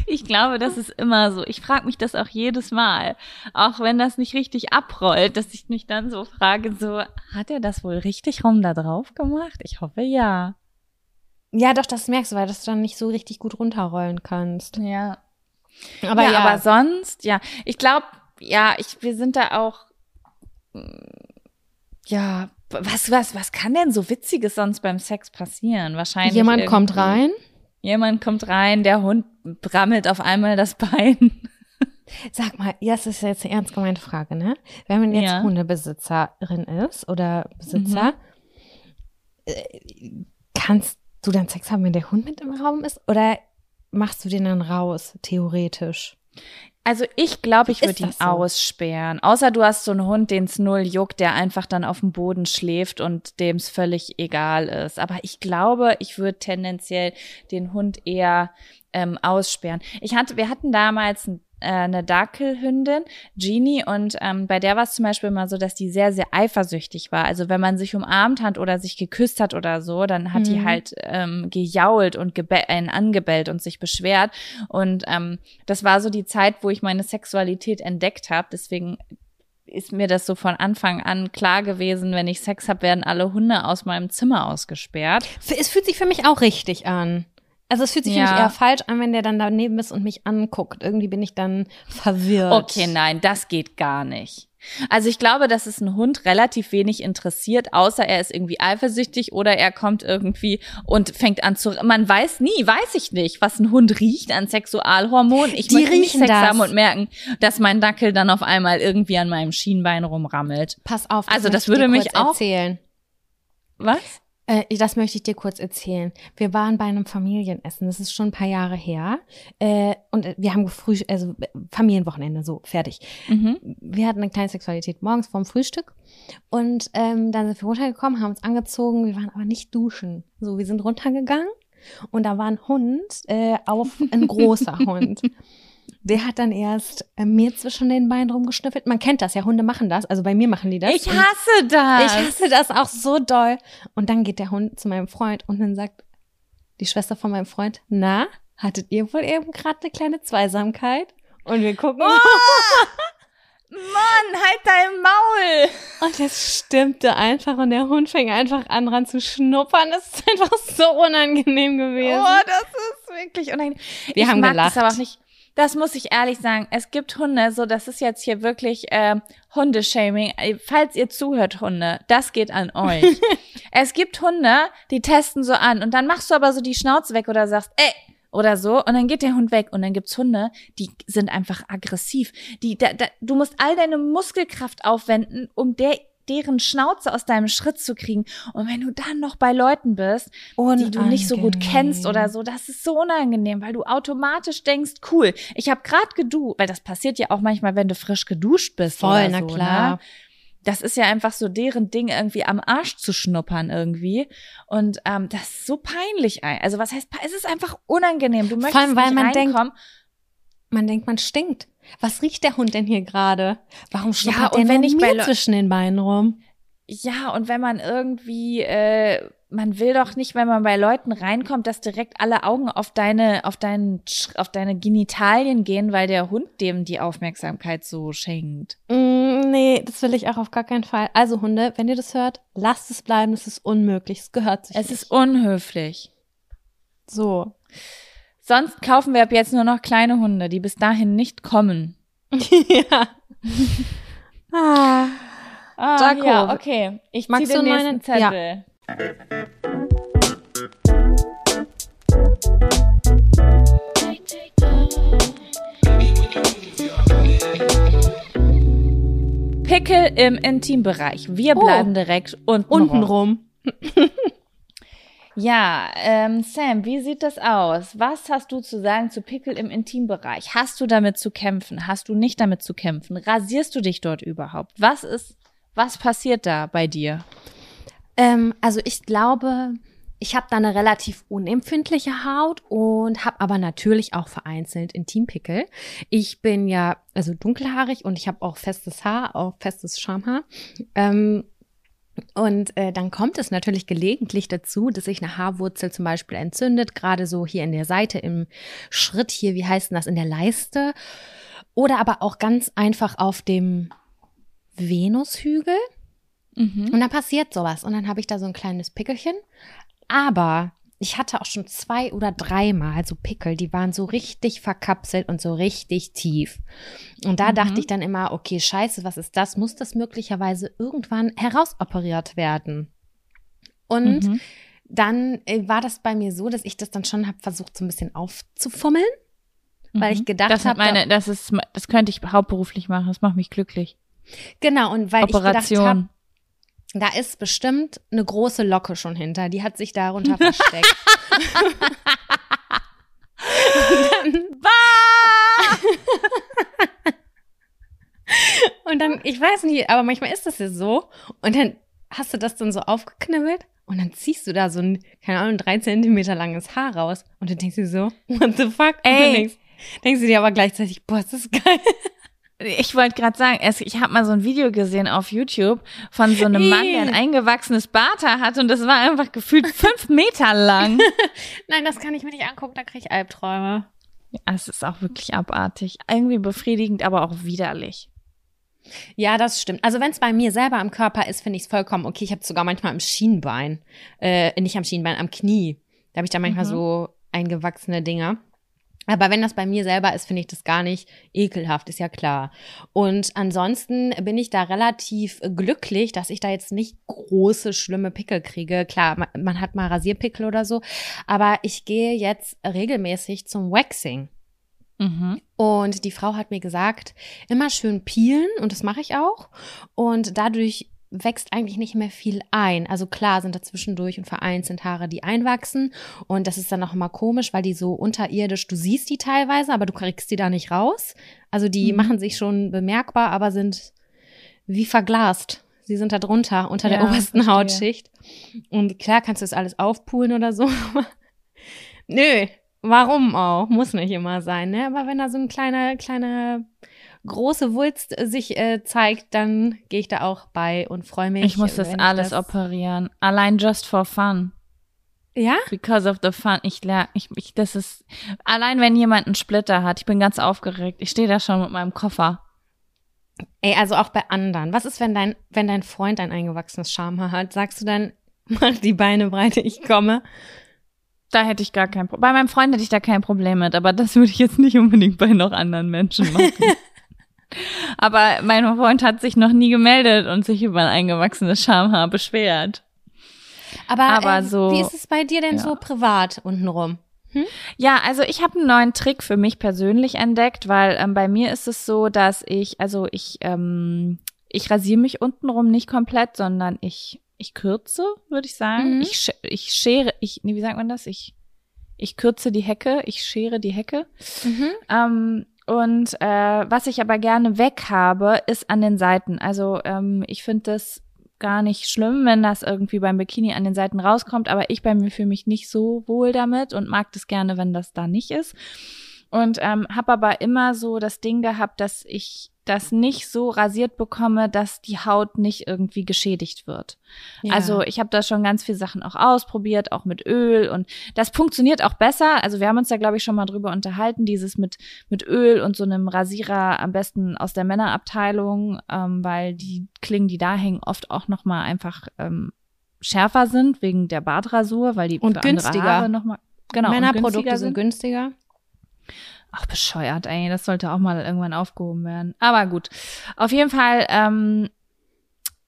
Ich glaube, das ist immer so. Ich frage mich das auch jedes Mal. Auch wenn das nicht richtig abrollt, dass ich mich dann so frage, so, hat er das wohl richtig rum da drauf gemacht? Ich hoffe ja. Ja, doch, das merkst du, weil du dann nicht so richtig gut runterrollen kannst. Ja. Aber ja, ja. aber sonst, ja. Ich glaube, ja, ich, wir sind da auch, ja, was, was, was kann denn so Witziges sonst beim Sex passieren? Wahrscheinlich. Jemand irgendwie. kommt rein Jemand kommt rein, der Hund brammelt auf einmal das Bein. <laughs> Sag mal, ja, das ist jetzt eine ernst gemeinte Frage, ne? Wenn man jetzt ja. Hundebesitzerin ist oder Besitzer, mhm. Äh, kannst du dann Sex haben, wenn der Hund mit im Raum ist? Oder machst du den dann raus, theoretisch? Also ich glaube, ich würde ihn so? aussperren. Außer du hast so einen Hund, den es null juckt, der einfach dann auf dem Boden schläft und dem es völlig egal ist. Aber ich glaube, ich würde tendenziell den Hund eher ähm, aussperren. Ich hatte, wir hatten damals ein äh, eine Dackelhündin, Jeannie, und ähm, bei der war es zum Beispiel immer so, dass die sehr, sehr eifersüchtig war. Also wenn man sich umarmt hat oder sich geküsst hat oder so, dann hat mhm. die halt ähm, gejault und einen angebellt und sich beschwert. Und ähm, das war so die Zeit, wo ich meine Sexualität entdeckt habe. Deswegen ist mir das so von Anfang an klar gewesen, wenn ich Sex habe, werden alle Hunde aus meinem Zimmer ausgesperrt. Es fühlt sich für mich auch richtig an. Also es fühlt sich ja. für mich eher falsch an, wenn der dann daneben ist und mich anguckt. Irgendwie bin ich dann verwirrt. Okay, nein, das geht gar nicht. Also ich glaube, dass es einen Hund relativ wenig interessiert, außer er ist irgendwie eifersüchtig oder er kommt irgendwie und fängt an zu. Man weiß nie, weiß ich nicht, was ein Hund riecht an Sexualhormonen. Ich Die nicht Sex das. haben und merken, dass mein Dackel dann auf einmal irgendwie an meinem Schienbein rumrammelt. Pass auf. Das also das würde mich auch erzählen. Was? Äh, das möchte ich dir kurz erzählen. Wir waren bei einem Familienessen, das ist schon ein paar Jahre her. Äh, und wir haben früh, also Familienwochenende, so, fertig. Mhm. Wir hatten eine kleine Sexualität morgens vorm Frühstück. Und ähm, dann sind wir runtergekommen, haben uns angezogen, wir waren aber nicht duschen. So, wir sind runtergegangen und da war ein Hund äh, auf ein großer <laughs> Hund. Der hat dann erst äh, mir zwischen den Beinen rumgeschnüffelt. Man kennt das ja, Hunde machen das. Also bei mir machen die das. Ich hasse das. Ich hasse das auch so doll. Und dann geht der Hund zu meinem Freund und dann sagt die Schwester von meinem Freund, na, hattet ihr wohl eben gerade eine kleine Zweisamkeit? Und wir gucken. Oh! <laughs> Mann, halt dein Maul! Und das stimmte einfach und der Hund fing einfach an dran zu schnuppern. Das ist einfach so unangenehm gewesen. Oh, das ist wirklich unangenehm. Wir ich haben mag gelacht. Das aber auch nicht das muss ich ehrlich sagen. Es gibt Hunde, so das ist jetzt hier wirklich äh, Hundeshaming. Falls ihr zuhört, Hunde, das geht an euch. <laughs> es gibt Hunde, die testen so an und dann machst du aber so die Schnauze weg oder sagst, ey, oder so und dann geht der Hund weg und dann gibt's Hunde, die sind einfach aggressiv. Die da, da, du musst all deine Muskelkraft aufwenden, um der deren Schnauze aus deinem Schritt zu kriegen. Und wenn du dann noch bei Leuten bist, die du nicht so gut kennst oder so, das ist so unangenehm, weil du automatisch denkst, cool, ich habe gerade geduscht, weil das passiert ja auch manchmal, wenn du frisch geduscht bist. Voll, na so, klar. Ne? Das ist ja einfach so deren Ding, irgendwie am Arsch zu schnuppern irgendwie. Und ähm, das ist so peinlich. Also was heißt, es ist einfach unangenehm. Du möchtest Vor allem, weil man reinkommen. denkt, man denkt, man stinkt. Was riecht der Hund denn hier gerade? Warum schnuppert ja, der wenn ich mir zwischen den Beinen rum? Ja, und wenn man irgendwie, äh, man will doch nicht, wenn man bei Leuten reinkommt, dass direkt alle Augen auf deine, auf deinen, auf deine Genitalien gehen, weil der Hund dem die Aufmerksamkeit so schenkt. Mm, nee, das will ich auch auf gar keinen Fall. Also Hunde, wenn ihr das hört, lasst es bleiben, es ist unmöglich, es gehört sich Es nicht. ist unhöflich. so. Sonst kaufen wir ab jetzt nur noch kleine Hunde, die bis dahin nicht kommen. ja. <laughs> ah. Ah, Jaco, ja, okay. Ich ziehe den nächsten meinen- ja. Zettel. Pickel im Intimbereich. Wir Oh. bleiben direkt unten, Unten rum. <laughs> Ja, ähm, Sam, wie sieht das aus? Was hast du zu sagen zu Pickel im Intimbereich? Hast du damit zu kämpfen? Hast du nicht damit zu kämpfen? Rasierst du dich dort überhaupt? Was ist, was passiert da bei dir? Ähm, also ich glaube, ich habe da eine relativ unempfindliche Haut und habe aber natürlich auch vereinzelt Intimpickel. Ich bin ja also dunkelhaarig und ich habe auch festes Haar, auch festes Schamhaar. Ähm, und äh, dann kommt es natürlich gelegentlich dazu, dass sich eine Haarwurzel zum Beispiel entzündet, gerade so hier in der Seite im Schritt hier, wie heißt denn das, in der Leiste. Oder aber auch ganz einfach auf dem Venushügel. Und dann passiert sowas. Und dann habe ich da so ein kleines Pickelchen. Aber ich hatte auch schon zwei oder dreimal so Pickel, die waren so richtig verkapselt und so richtig tief. Und da Mhm. dachte ich dann immer, okay, scheiße, was ist das? Muss das möglicherweise irgendwann herausoperiert werden? Und Mhm. dann äh, war das bei mir so, dass ich das dann schon habe versucht, so ein bisschen aufzufummeln, weil ich gedacht Mhm. das hat habe, meine, das ist, das könnte ich hauptberuflich machen. Das macht mich glücklich. genau, und weil ich gedacht habe, Operation. Da ist bestimmt eine große Locke schon hinter. Die hat sich darunter versteckt. <laughs> <laughs> Und dann, ich weiß nicht, aber manchmal ist das ja so. Und dann hast du das dann so aufgeknibbelt und dann ziehst du da so ein, keine Ahnung, drei Zentimeter langes Haar raus. Und dann denkst du so, what the fuck? Und Ey. dann denkst, denkst du dir aber gleichzeitig, boah, ist das geil. Ich wollte gerade sagen, ich habe mal so ein Video gesehen auf YouTube von so einem Mann, der ein eingewachsenes Barthaar hat und das war einfach gefühlt fünf <laughs> Meter lang. Nein, das kann ich mir nicht angucken, da kriege ich Albträume. Ja, es ist auch wirklich abartig. Irgendwie befriedigend, aber auch widerlich. Ja, das stimmt. Also wenn es bei mir selber am Körper ist, finde ich es vollkommen okay. Ich habe sogar manchmal am Schienbein, äh, nicht am Schienbein, am Knie. Da habe ich da manchmal Mhm. so eingewachsene Dinger. Aber wenn das bei mir selber ist, finde ich das gar nicht ekelhaft, ist ja klar. Und ansonsten bin ich da relativ glücklich, dass ich da jetzt nicht große, schlimme Pickel kriege. Klar, man, man hat mal Rasierpickel oder so, aber ich gehe jetzt regelmäßig zum Waxing. Mhm. Und die Frau hat mir gesagt, immer schön peelen und das mache ich auch. Und dadurch wächst eigentlich nicht mehr viel ein. Also klar sind da zwischendurch und vereinzelt Haare, die einwachsen. Und das ist dann auch immer komisch, weil die so unterirdisch, du siehst die teilweise, aber du kriegst die da nicht raus. Also die Mhm. machen sich schon bemerkbar, aber sind wie verglast. Sie sind da drunter, unter der Ja, obersten verstehe. Hautschicht. Und klar kannst du das alles aufpulen oder so. <laughs> Nö, warum auch? Muss nicht immer sein, ne? Aber wenn da so ein kleiner, kleiner große Wulst äh, sich äh, zeigt, dann gehe ich da auch bei und freue mich. Ich muss das alles das- operieren. Allein just for fun. Ja? Because of the fun. Ich lerne, ich, ich, das ist, allein wenn jemand einen Splitter hat, ich bin ganz aufgeregt. Ich stehe da schon mit meinem Koffer. Ey, also auch bei anderen. Was ist, wenn dein, wenn dein Freund ein eingewachsenes Schamhaar hat? Sagst du dann, <laughs> mach die Beine breite, ich komme? Da hätte ich gar kein Problem. Bei meinem Freund hätte ich da kein Problem mit, aber das würde ich jetzt nicht unbedingt bei noch anderen Menschen <laughs> machen. Aber mein Freund hat sich noch nie gemeldet und sich über ein eingewachsenes Schamhaar beschwert. Aber, Aber äh, so- wie ist es bei dir denn ja. so privat untenrum? Ja, also ich habe einen neuen Trick für mich persönlich entdeckt, weil ähm, bei mir ist es so, dass ich, also ich, ähm, ich rasiere mich untenrum nicht komplett, sondern ich, ich kürze, würde ich sagen. Mhm. Ich, ich schere, ich, nee, wie sagt man das? Ich, ich kürze die Hecke, ich schere die Hecke. Mhm. Ähm, und äh, was ich aber gerne weg habe, ist an den Seiten. Also ähm, ich finde das gar nicht schlimm, wenn das irgendwie beim Bikini an den Seiten rauskommt, aber ich bei mir fühle mich nicht so wohl damit und mag das gerne, wenn das da nicht ist. Und ähm, habe aber immer so das Ding gehabt, dass ich das nicht so rasiert bekomme, dass die Haut nicht irgendwie geschädigt wird. Ja. Also ich habe da schon ganz viele Sachen auch ausprobiert, auch mit Öl und das funktioniert auch besser. Also wir haben uns da glaube ich schon mal drüber unterhalten, dieses mit mit Öl und so einem Rasierer am besten aus der Männerabteilung, ähm, weil die Klingen, die da hängen, oft auch noch mal einfach ähm, schärfer sind wegen der Bartrasur, weil die und günstiger noch mal genau Männerprodukte sind günstiger. Ach, bescheuert, ey. Das sollte auch mal irgendwann aufgehoben werden. Aber gut. Auf jeden Fall ähm,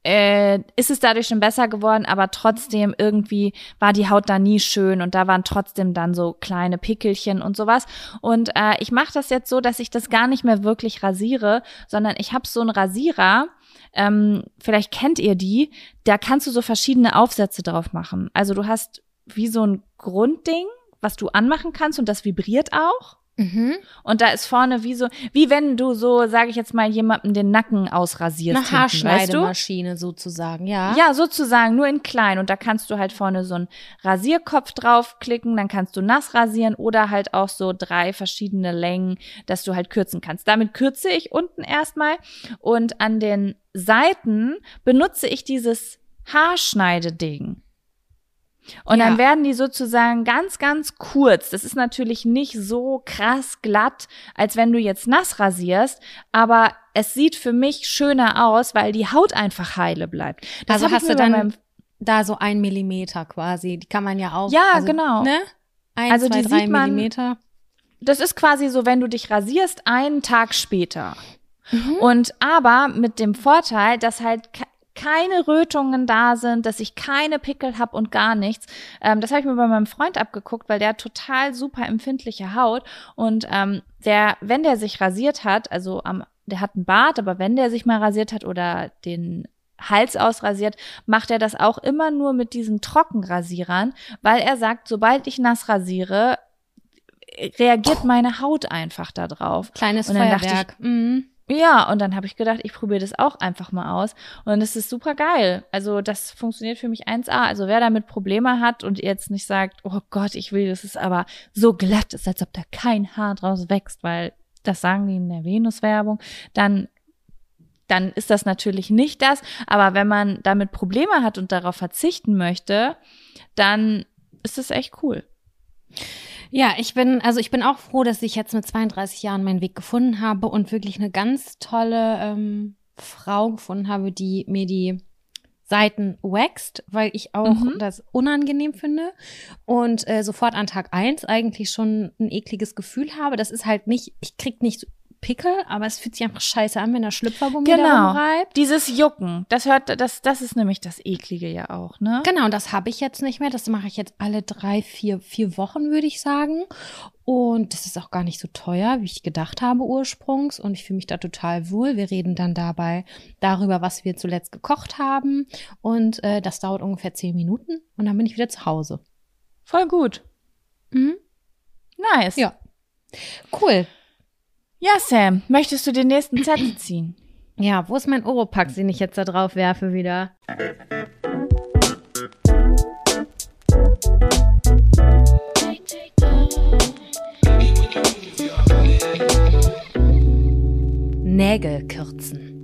äh, ist es dadurch schon besser geworden, aber trotzdem irgendwie war die Haut da nie schön und da waren trotzdem dann so kleine Pickelchen und sowas. Und äh, ich mache das jetzt so, dass ich das gar nicht mehr wirklich rasiere, sondern ich habe so einen Rasierer. Ähm, vielleicht kennt ihr die. Da kannst du so verschiedene Aufsätze drauf machen. Also du hast wie so ein Grundding, was du anmachen kannst und das vibriert auch. Mhm. Und da ist vorne wie so, wie wenn du so, sage ich jetzt mal, jemandem den Nacken ausrasierst. Eine Haarschneidemaschine weißt du? sozusagen, ja. Ja, sozusagen, nur in klein. Und da kannst du halt vorne so einen Rasierkopf draufklicken, dann kannst du nass rasieren oder halt auch so drei verschiedene Längen, dass du halt kürzen kannst. Damit kürze ich unten erstmal und an den Seiten benutze ich dieses Haarschneideding. Und ja. dann werden die sozusagen ganz, ganz kurz. Das ist natürlich nicht so krass glatt, als wenn du jetzt nass rasierst, aber es sieht für mich schöner aus, weil die Haut einfach heile bleibt. Das also hast du dann da so ein Millimeter quasi. Die kann man ja auch. Ja, also, genau. Ne? Ein, also zwei, die drei sieht man, Millimeter. Das ist quasi so, wenn du dich rasierst, einen Tag später. Mhm. Und aber mit dem Vorteil, dass halt keine Rötungen da sind, dass ich keine Pickel habe und gar nichts. Ähm, das habe ich mir bei meinem Freund abgeguckt, weil der hat total super empfindliche Haut und ähm, der, wenn der sich rasiert hat, also am, der hat einen Bart, aber wenn der sich mal rasiert hat oder den Hals ausrasiert, macht er das auch immer nur mit diesen Trockenrasierern, weil er sagt, sobald ich nass rasiere, reagiert meine Haut einfach da drauf. Kleines Feuerwerk. Ich, mhm. Ja, und dann habe ich gedacht, ich probiere das auch einfach mal aus. Und es ist super geil. Also das funktioniert für mich 1A. Also wer damit Probleme hat und jetzt nicht sagt, oh Gott, ich will, dass es aber so glatt ist, als ob da kein Haar draus wächst, weil das sagen die in der Venus-Werbung, dann dann ist das natürlich nicht das. Aber wenn man damit Probleme hat und darauf verzichten möchte, dann ist es echt cool. Ja, ich bin, also ich bin auch froh, dass ich jetzt mit 32 Jahren meinen Weg gefunden habe und wirklich eine ganz tolle ähm, Frau gefunden habe, die mir die Seiten wächst, weil ich auch mhm. das unangenehm finde und äh, sofort an Tag eins eigentlich schon ein ekliges Gefühl habe. Das ist halt nicht, ich krieg nicht Pickel, aber es fühlt sich einfach scheiße an, wenn der Schlüpfergummi genau. da rumreibt. Dieses Jucken, das hört, das, das ist nämlich das Eklige ja auch, ne? Genau, das habe ich jetzt nicht mehr. Das mache ich jetzt alle drei, vier, vier Wochen, würde ich sagen. Und das ist auch gar nicht so teuer, wie ich gedacht habe ursprungs. Und ich fühle mich da total wohl. Wir reden dann dabei darüber, was wir zuletzt gekocht haben. Und äh, das dauert ungefähr zehn Minuten. Und dann bin ich wieder zu Hause. Voll gut. Mhm. Nice. Ja. Cool. Ja, Sam, möchtest du den nächsten Zettel <clears throat> ziehen? Ja, wo ist mein Oropax, den ich jetzt da drauf werfe wieder? Nägel kürzen.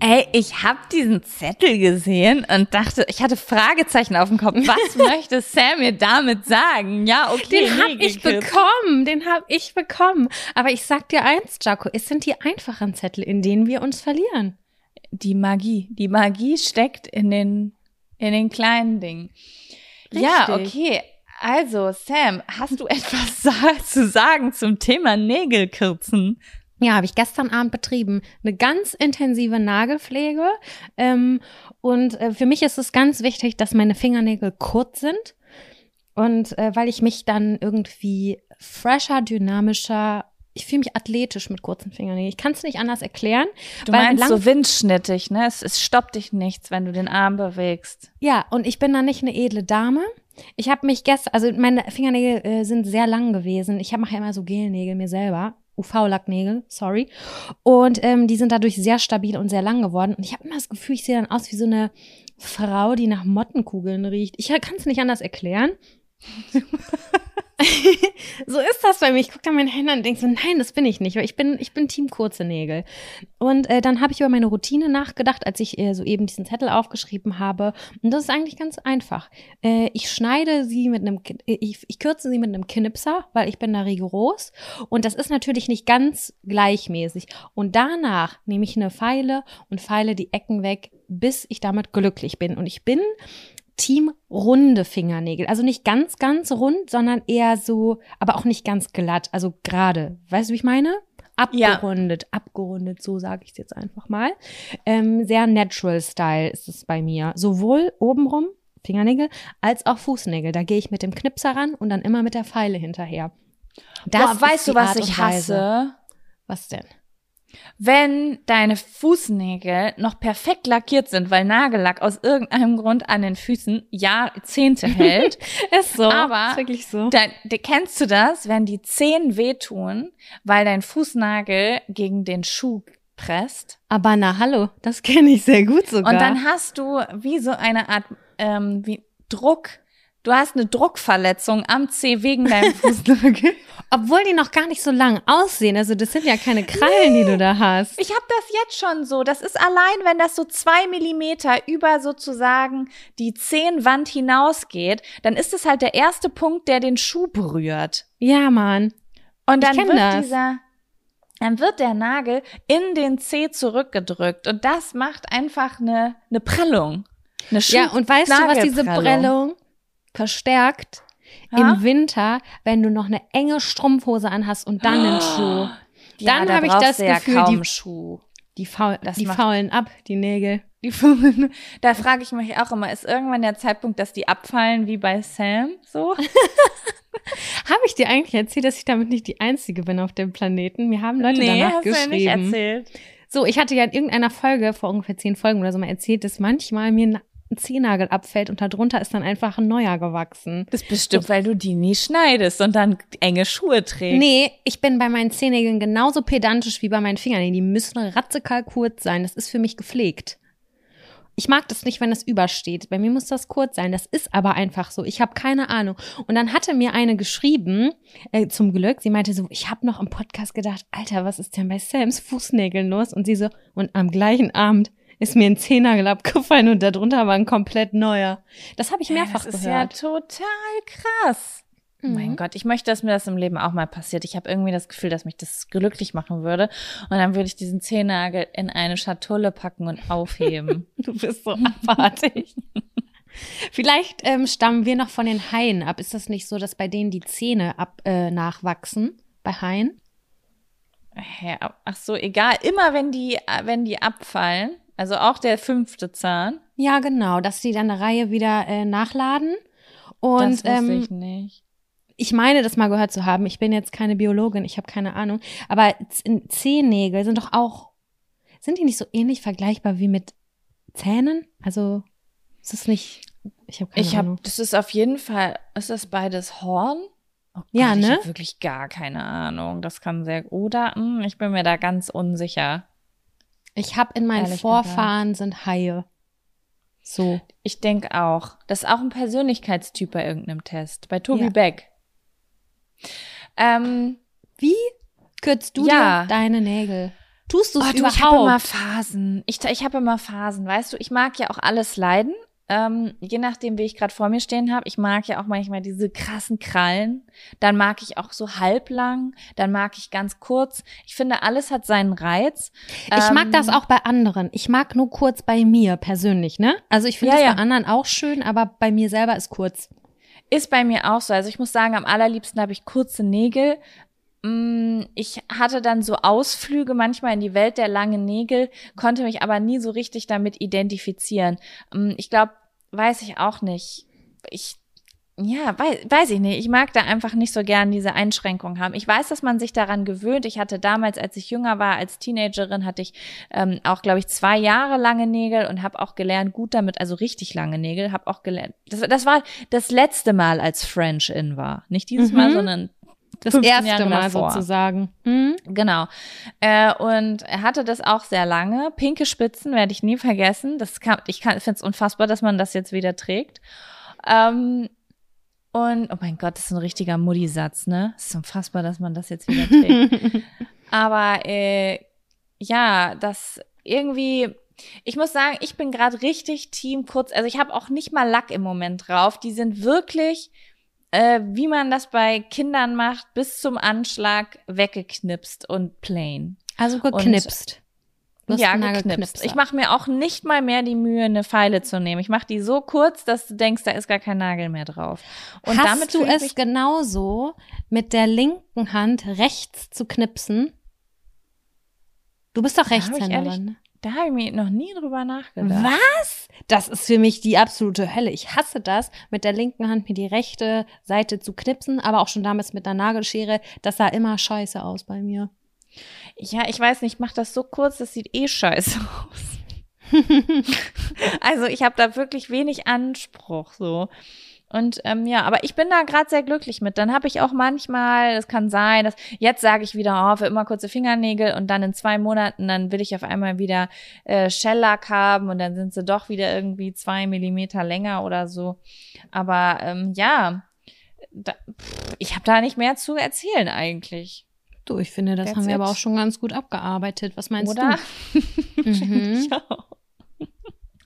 Ey, ich habe diesen Zettel gesehen und dachte, ich hatte Fragezeichen auf dem Kopf. Was <laughs> möchte Sam mir damit sagen? Ja, okay. Den hab ich bekommen, den hab ich bekommen. Aber ich sag dir eins, Jaco, es sind die einfachen Zettel, in denen wir uns verlieren. Die Magie, die Magie steckt in den in den kleinen Dingen. Richtig. Ja, okay. Also, Sam, hast du <laughs> etwas zu sagen zum Thema Nägelkürzen? Ja, habe ich gestern Abend betrieben. Eine ganz intensive Nagelpflege. Ähm, und äh, für mich ist es ganz wichtig, dass meine Fingernägel kurz sind. Und äh, weil ich mich dann irgendwie fresher, dynamischer, ich fühle mich athletisch mit kurzen Fingernägeln. Ich kann es nicht anders erklären. Du meinst so windschnittig, ne? Es, es stoppt dich nichts, wenn du den Arm bewegst. Ja, und ich bin dann nicht eine edle Dame. Ich habe mich gestern, also meine Fingernägel äh, sind sehr lang gewesen. Ich mache ja immer so Gelnägel mir selber. UV-Lacknägel, sorry. Und ähm, die sind dadurch sehr stabil und sehr lang geworden. Und ich habe immer das Gefühl, ich sehe dann aus wie so eine Frau, die nach Mottenkugeln riecht. Ich kann es nicht anders erklären. <laughs> so ist das bei mir. Ich gucke da meine Hände an und denke so, nein, das bin ich nicht, weil ich bin, ich bin Team kurze Nägel. Und äh, dann habe ich über meine Routine nachgedacht, als ich äh, so eben diesen Zettel aufgeschrieben habe. Und das ist eigentlich ganz einfach. Äh, ich schneide sie mit einem, ich, ich kürze sie mit einem Knipser, weil ich bin da rigoros. Und das ist natürlich nicht ganz gleichmäßig. Und danach nehme ich eine Feile und feile die Ecken weg, bis ich damit glücklich bin. Und ich bin Team runde Fingernägel. Also nicht ganz, ganz rund, sondern eher so, aber auch nicht ganz glatt, also gerade. Weißt du, wie ich meine? Abgerundet, ja. abgerundet, so sage ich es jetzt einfach mal. Ähm, sehr natural Style ist es bei mir. Sowohl obenrum, Fingernägel, als auch Fußnägel. Da gehe ich mit dem Knipser ran und dann immer mit der Feile hinterher. Das Boah, weißt du, was ich hasse? Was denn? Wenn deine Fußnägel noch perfekt lackiert sind, weil Nagellack aus irgendeinem Grund an den Füßen Jahrzehnte <laughs> hält. ist so. Aber ist wirklich so. Dann, kennst du das, wenn die Zehen wehtun, weil dein Fußnagel gegen den Schuh presst? Aber na hallo, das kenne ich sehr gut sogar. Und dann hast du wie so eine Art ähm, wie Druck Du hast eine Druckverletzung am Zeh wegen deinem <laughs> Fußnagel. Obwohl die noch gar nicht so lang aussehen. Also das sind ja keine Krallen, nee. die du da hast. Ich habe das jetzt schon so. Das ist allein, wenn das so zwei Millimeter über sozusagen die Zehenwand hinausgeht, dann ist es halt der erste Punkt, der den Schuh berührt. Ja, Mann. Und dann wird das. dieser, dann wird der Nagel in den Zeh zurückgedrückt. Und das macht einfach eine, eine Prellung. Eine ja, und weißt du, was diese Prellung verstärkt ja? im Winter, wenn du noch eine enge Strumpfhose anhast und dann einen Schuh. Ja, dann da habe ich das ja Gefühl, die, Schuh. die, faul, die faulen ab, die Nägel. Die da frage ich mich auch immer, ist irgendwann der Zeitpunkt, dass die abfallen wie bei Sam? So? <laughs> habe ich dir eigentlich erzählt, dass ich damit nicht die Einzige bin auf dem Planeten? Mir haben Leute nee, danach hast geschrieben. Du ja nicht erzählt. So, ich hatte ja in irgendeiner Folge vor ungefähr zehn Folgen oder so mal erzählt, dass manchmal mir ein Zehennagel abfällt und darunter ist dann einfach ein neuer gewachsen. Das ist bestimmt, so. weil du die nie schneidest und dann enge Schuhe trägst. Nee, ich bin bei meinen Zehennägeln genauso pedantisch wie bei meinen Fingernägeln. Die müssen ratzekal kurz sein. Das ist für mich gepflegt. Ich mag das nicht, wenn das übersteht. Bei mir muss das kurz sein. Das ist aber einfach so. Ich habe keine Ahnung. Und dann hatte mir eine geschrieben, äh, zum Glück, sie meinte so, ich habe noch im Podcast gedacht, Alter, was ist denn bei Sams Fußnägeln los? Und sie so, und am gleichen Abend, ist mir ein Zehnagel abgefallen und darunter war ein komplett neuer. Das habe ich mehrfach ja, das gehört. ist ja total krass. Mhm. Mein Gott, ich möchte, dass mir das im Leben auch mal passiert. Ich habe irgendwie das Gefühl, dass mich das glücklich machen würde. Und dann würde ich diesen Zehennagel in eine Schatulle packen und aufheben. <laughs> du bist so abartig. <laughs> Vielleicht ähm, stammen wir noch von den Haien ab. Ist das nicht so, dass bei denen die Zähne ab, äh, nachwachsen? Bei Haien? Ach so, egal. Immer wenn die, wenn die abfallen, also auch der fünfte Zahn? Ja, genau, dass sie dann eine Reihe wieder äh, nachladen. Und, das wusste ähm, ich nicht. Ich meine, das mal gehört zu haben. Ich bin jetzt keine Biologin, ich habe keine Ahnung. Aber Zehennägel sind doch auch, sind die nicht so ähnlich vergleichbar wie mit Zähnen? Also ist es nicht, ich habe keine ich Ahnung. Hab, das ist auf jeden Fall, ist das beides Horn? Oh Gott, ja, ne? Ich habe wirklich gar keine Ahnung. Das kann sehr, oder? Hm, ich bin mir da ganz unsicher. Ich habe in meinen Ehrlich Vorfahren gesagt. sind Haie. So. Ich denke auch. Das ist auch ein Persönlichkeitstyp bei irgendeinem Test. Bei Tobi ja. Beck. Ähm, Wie kürzt du ja. dir deine Nägel? Tust du es oh, überhaupt? Ich habe immer Phasen. Ich, ich habe immer Phasen. Weißt du, ich mag ja auch alles leiden. Ähm, je nachdem, wie ich gerade vor mir stehen habe. Ich mag ja auch manchmal diese krassen Krallen. Dann mag ich auch so halblang. Dann mag ich ganz kurz. Ich finde, alles hat seinen Reiz. Ich ähm, mag das auch bei anderen. Ich mag nur kurz bei mir persönlich, ne? Also ich finde ja, das ja. bei anderen auch schön, aber bei mir selber ist kurz. Ist bei mir auch so. Also ich muss sagen, am allerliebsten habe ich kurze Nägel, Mm, ich hatte dann so Ausflüge manchmal in die Welt der langen Nägel, konnte mich aber nie so richtig damit identifizieren. Mm, ich glaube, weiß ich auch nicht. Ich ja, weiß, weiß ich nicht. Ich mag da einfach nicht so gern diese Einschränkung haben. Ich weiß, dass man sich daran gewöhnt. Ich hatte damals, als ich jünger war, als Teenagerin, hatte ich ähm, auch, glaube ich, zwei Jahre lange Nägel und habe auch gelernt, gut damit, also richtig lange Nägel, habe auch gelernt. Das, das war das letzte Mal, als French in war. Nicht dieses mhm. Mal, sondern das erste Jahre Mal davor. sozusagen. Mhm. Genau. Äh, und er hatte das auch sehr lange. Pinke Spitzen werde ich nie vergessen. Das kann, ich finde es unfassbar, dass man das jetzt wieder trägt. Ähm, Und, oh mein Gott, das ist ein richtiger Mutti-Satz, ne? Es ist unfassbar, dass man das jetzt wieder <laughs> trägt. Aber äh, ja, das irgendwie, ich muss sagen, ich bin gerade richtig Team kurz. Also ich habe auch nicht mal Lack im Moment drauf. Die sind wirklich, äh, wie man das bei Kindern macht, bis zum Anschlag weggeknipst und plain. Also geknipst. Ja, geknipst. Ich mache mir auch nicht mal mehr die Mühe, eine Pfeile zu nehmen. Ich mache die so kurz, dass du denkst, da ist gar kein Nagel mehr drauf. Und Hast damit du es genauso mit der linken Hand rechts zu knipsen? Du bist doch Rechtshänderin. Da habe ich mir noch nie drüber nachgedacht. Was? Das ist für mich die absolute Hölle. Ich hasse das, mit der linken Hand mir die rechte Seite zu knipsen, aber auch schon damals mit einer Nagelschere. Das sah immer scheiße aus bei mir. Ja, ich weiß nicht, ich mache das so kurz, das sieht eh scheiße <laughs> aus. <laughs> also ich habe da wirklich wenig Anspruch so. Und ähm, ja, aber ich bin da gerade sehr glücklich mit. Dann habe ich auch manchmal, es kann sein, dass jetzt sage ich wieder, oh, für immer kurze Fingernägel und dann in zwei Monaten, dann will ich auf einmal wieder äh, Shellack haben und dann sind sie doch wieder irgendwie zwei Millimeter länger oder so. Aber ähm, ja, da, pff, ich habe da nicht mehr zu erzählen eigentlich. Du, ich finde, das That's haben wir it. aber auch schon ganz gut abgearbeitet. Was meinst Oder? du? <laughs> mhm.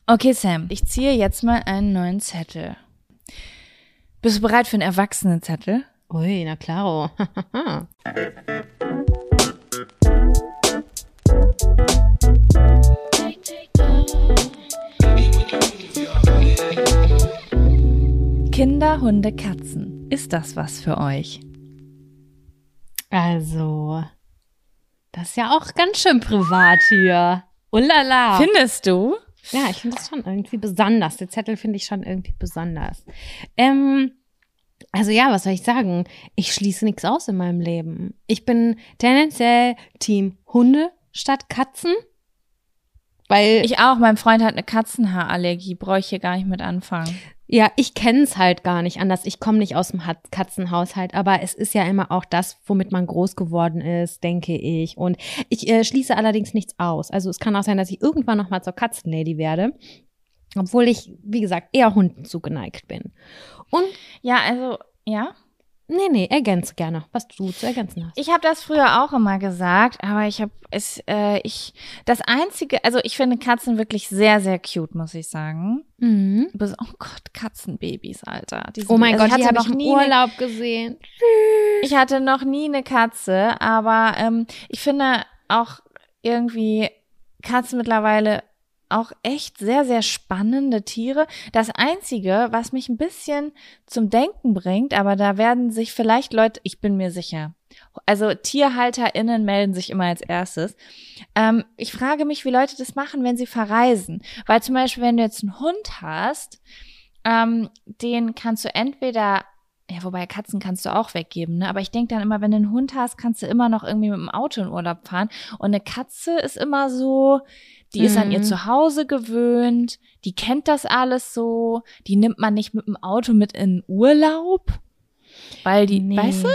Okay, Sam, ich ziehe jetzt mal einen neuen Zettel. Bist du bereit für einen Erwachsenenzettel? Ui, na klaro. Kinder, Hunde, Katzen. Ist das was für euch? Also, das ist ja auch ganz schön privat hier. Ulala. Findest du? Ja, ich finde das schon irgendwie besonders. Der Zettel finde ich schon irgendwie besonders. Ähm, also ja, was soll ich sagen? Ich schließe nichts aus in meinem Leben. Ich bin tendenziell Team Hunde statt Katzen. Weil ich auch, mein Freund hat eine Katzenhaarallergie, brauche ich hier gar nicht mit anfangen. Ja, ich kenne es halt gar nicht anders. Ich komme nicht aus dem Katzenhaushalt, aber es ist ja immer auch das, womit man groß geworden ist, denke ich. Und ich äh, schließe allerdings nichts aus. Also es kann auch sein, dass ich irgendwann noch mal zur Katzenlady werde, obwohl ich, wie gesagt, eher Hunden zugeneigt bin. Und ja, also ja. Nee, nee, ergänze gerne, was du zu ergänzen hast. Ich habe das früher auch immer gesagt, aber ich habe es, äh, ich, das einzige, also ich finde Katzen wirklich sehr, sehr cute, muss ich sagen. Mhm. Oh Gott, Katzenbabys, Alter. Die sind, oh mein also Gott, die habe ich im Urlaub ne, gesehen. Ich hatte noch nie eine Katze, aber ähm, ich finde auch irgendwie Katzen mittlerweile auch echt sehr, sehr spannende Tiere. Das Einzige, was mich ein bisschen zum Denken bringt, aber da werden sich vielleicht Leute, ich bin mir sicher, also TierhalterInnen melden sich immer als erstes. Ähm, ich frage mich, wie Leute das machen, wenn sie verreisen. Weil zum Beispiel, wenn du jetzt einen Hund hast, ähm, den kannst du entweder ja, wobei Katzen kannst du auch weggeben, ne? Aber ich denke dann immer, wenn du einen Hund hast, kannst du immer noch irgendwie mit dem Auto in Urlaub fahren. Und eine Katze ist immer so, die mhm. ist an ihr mhm. Zuhause gewöhnt, die kennt das alles so, die nimmt man nicht mit dem Auto mit in Urlaub, weil die, nee. weißt du?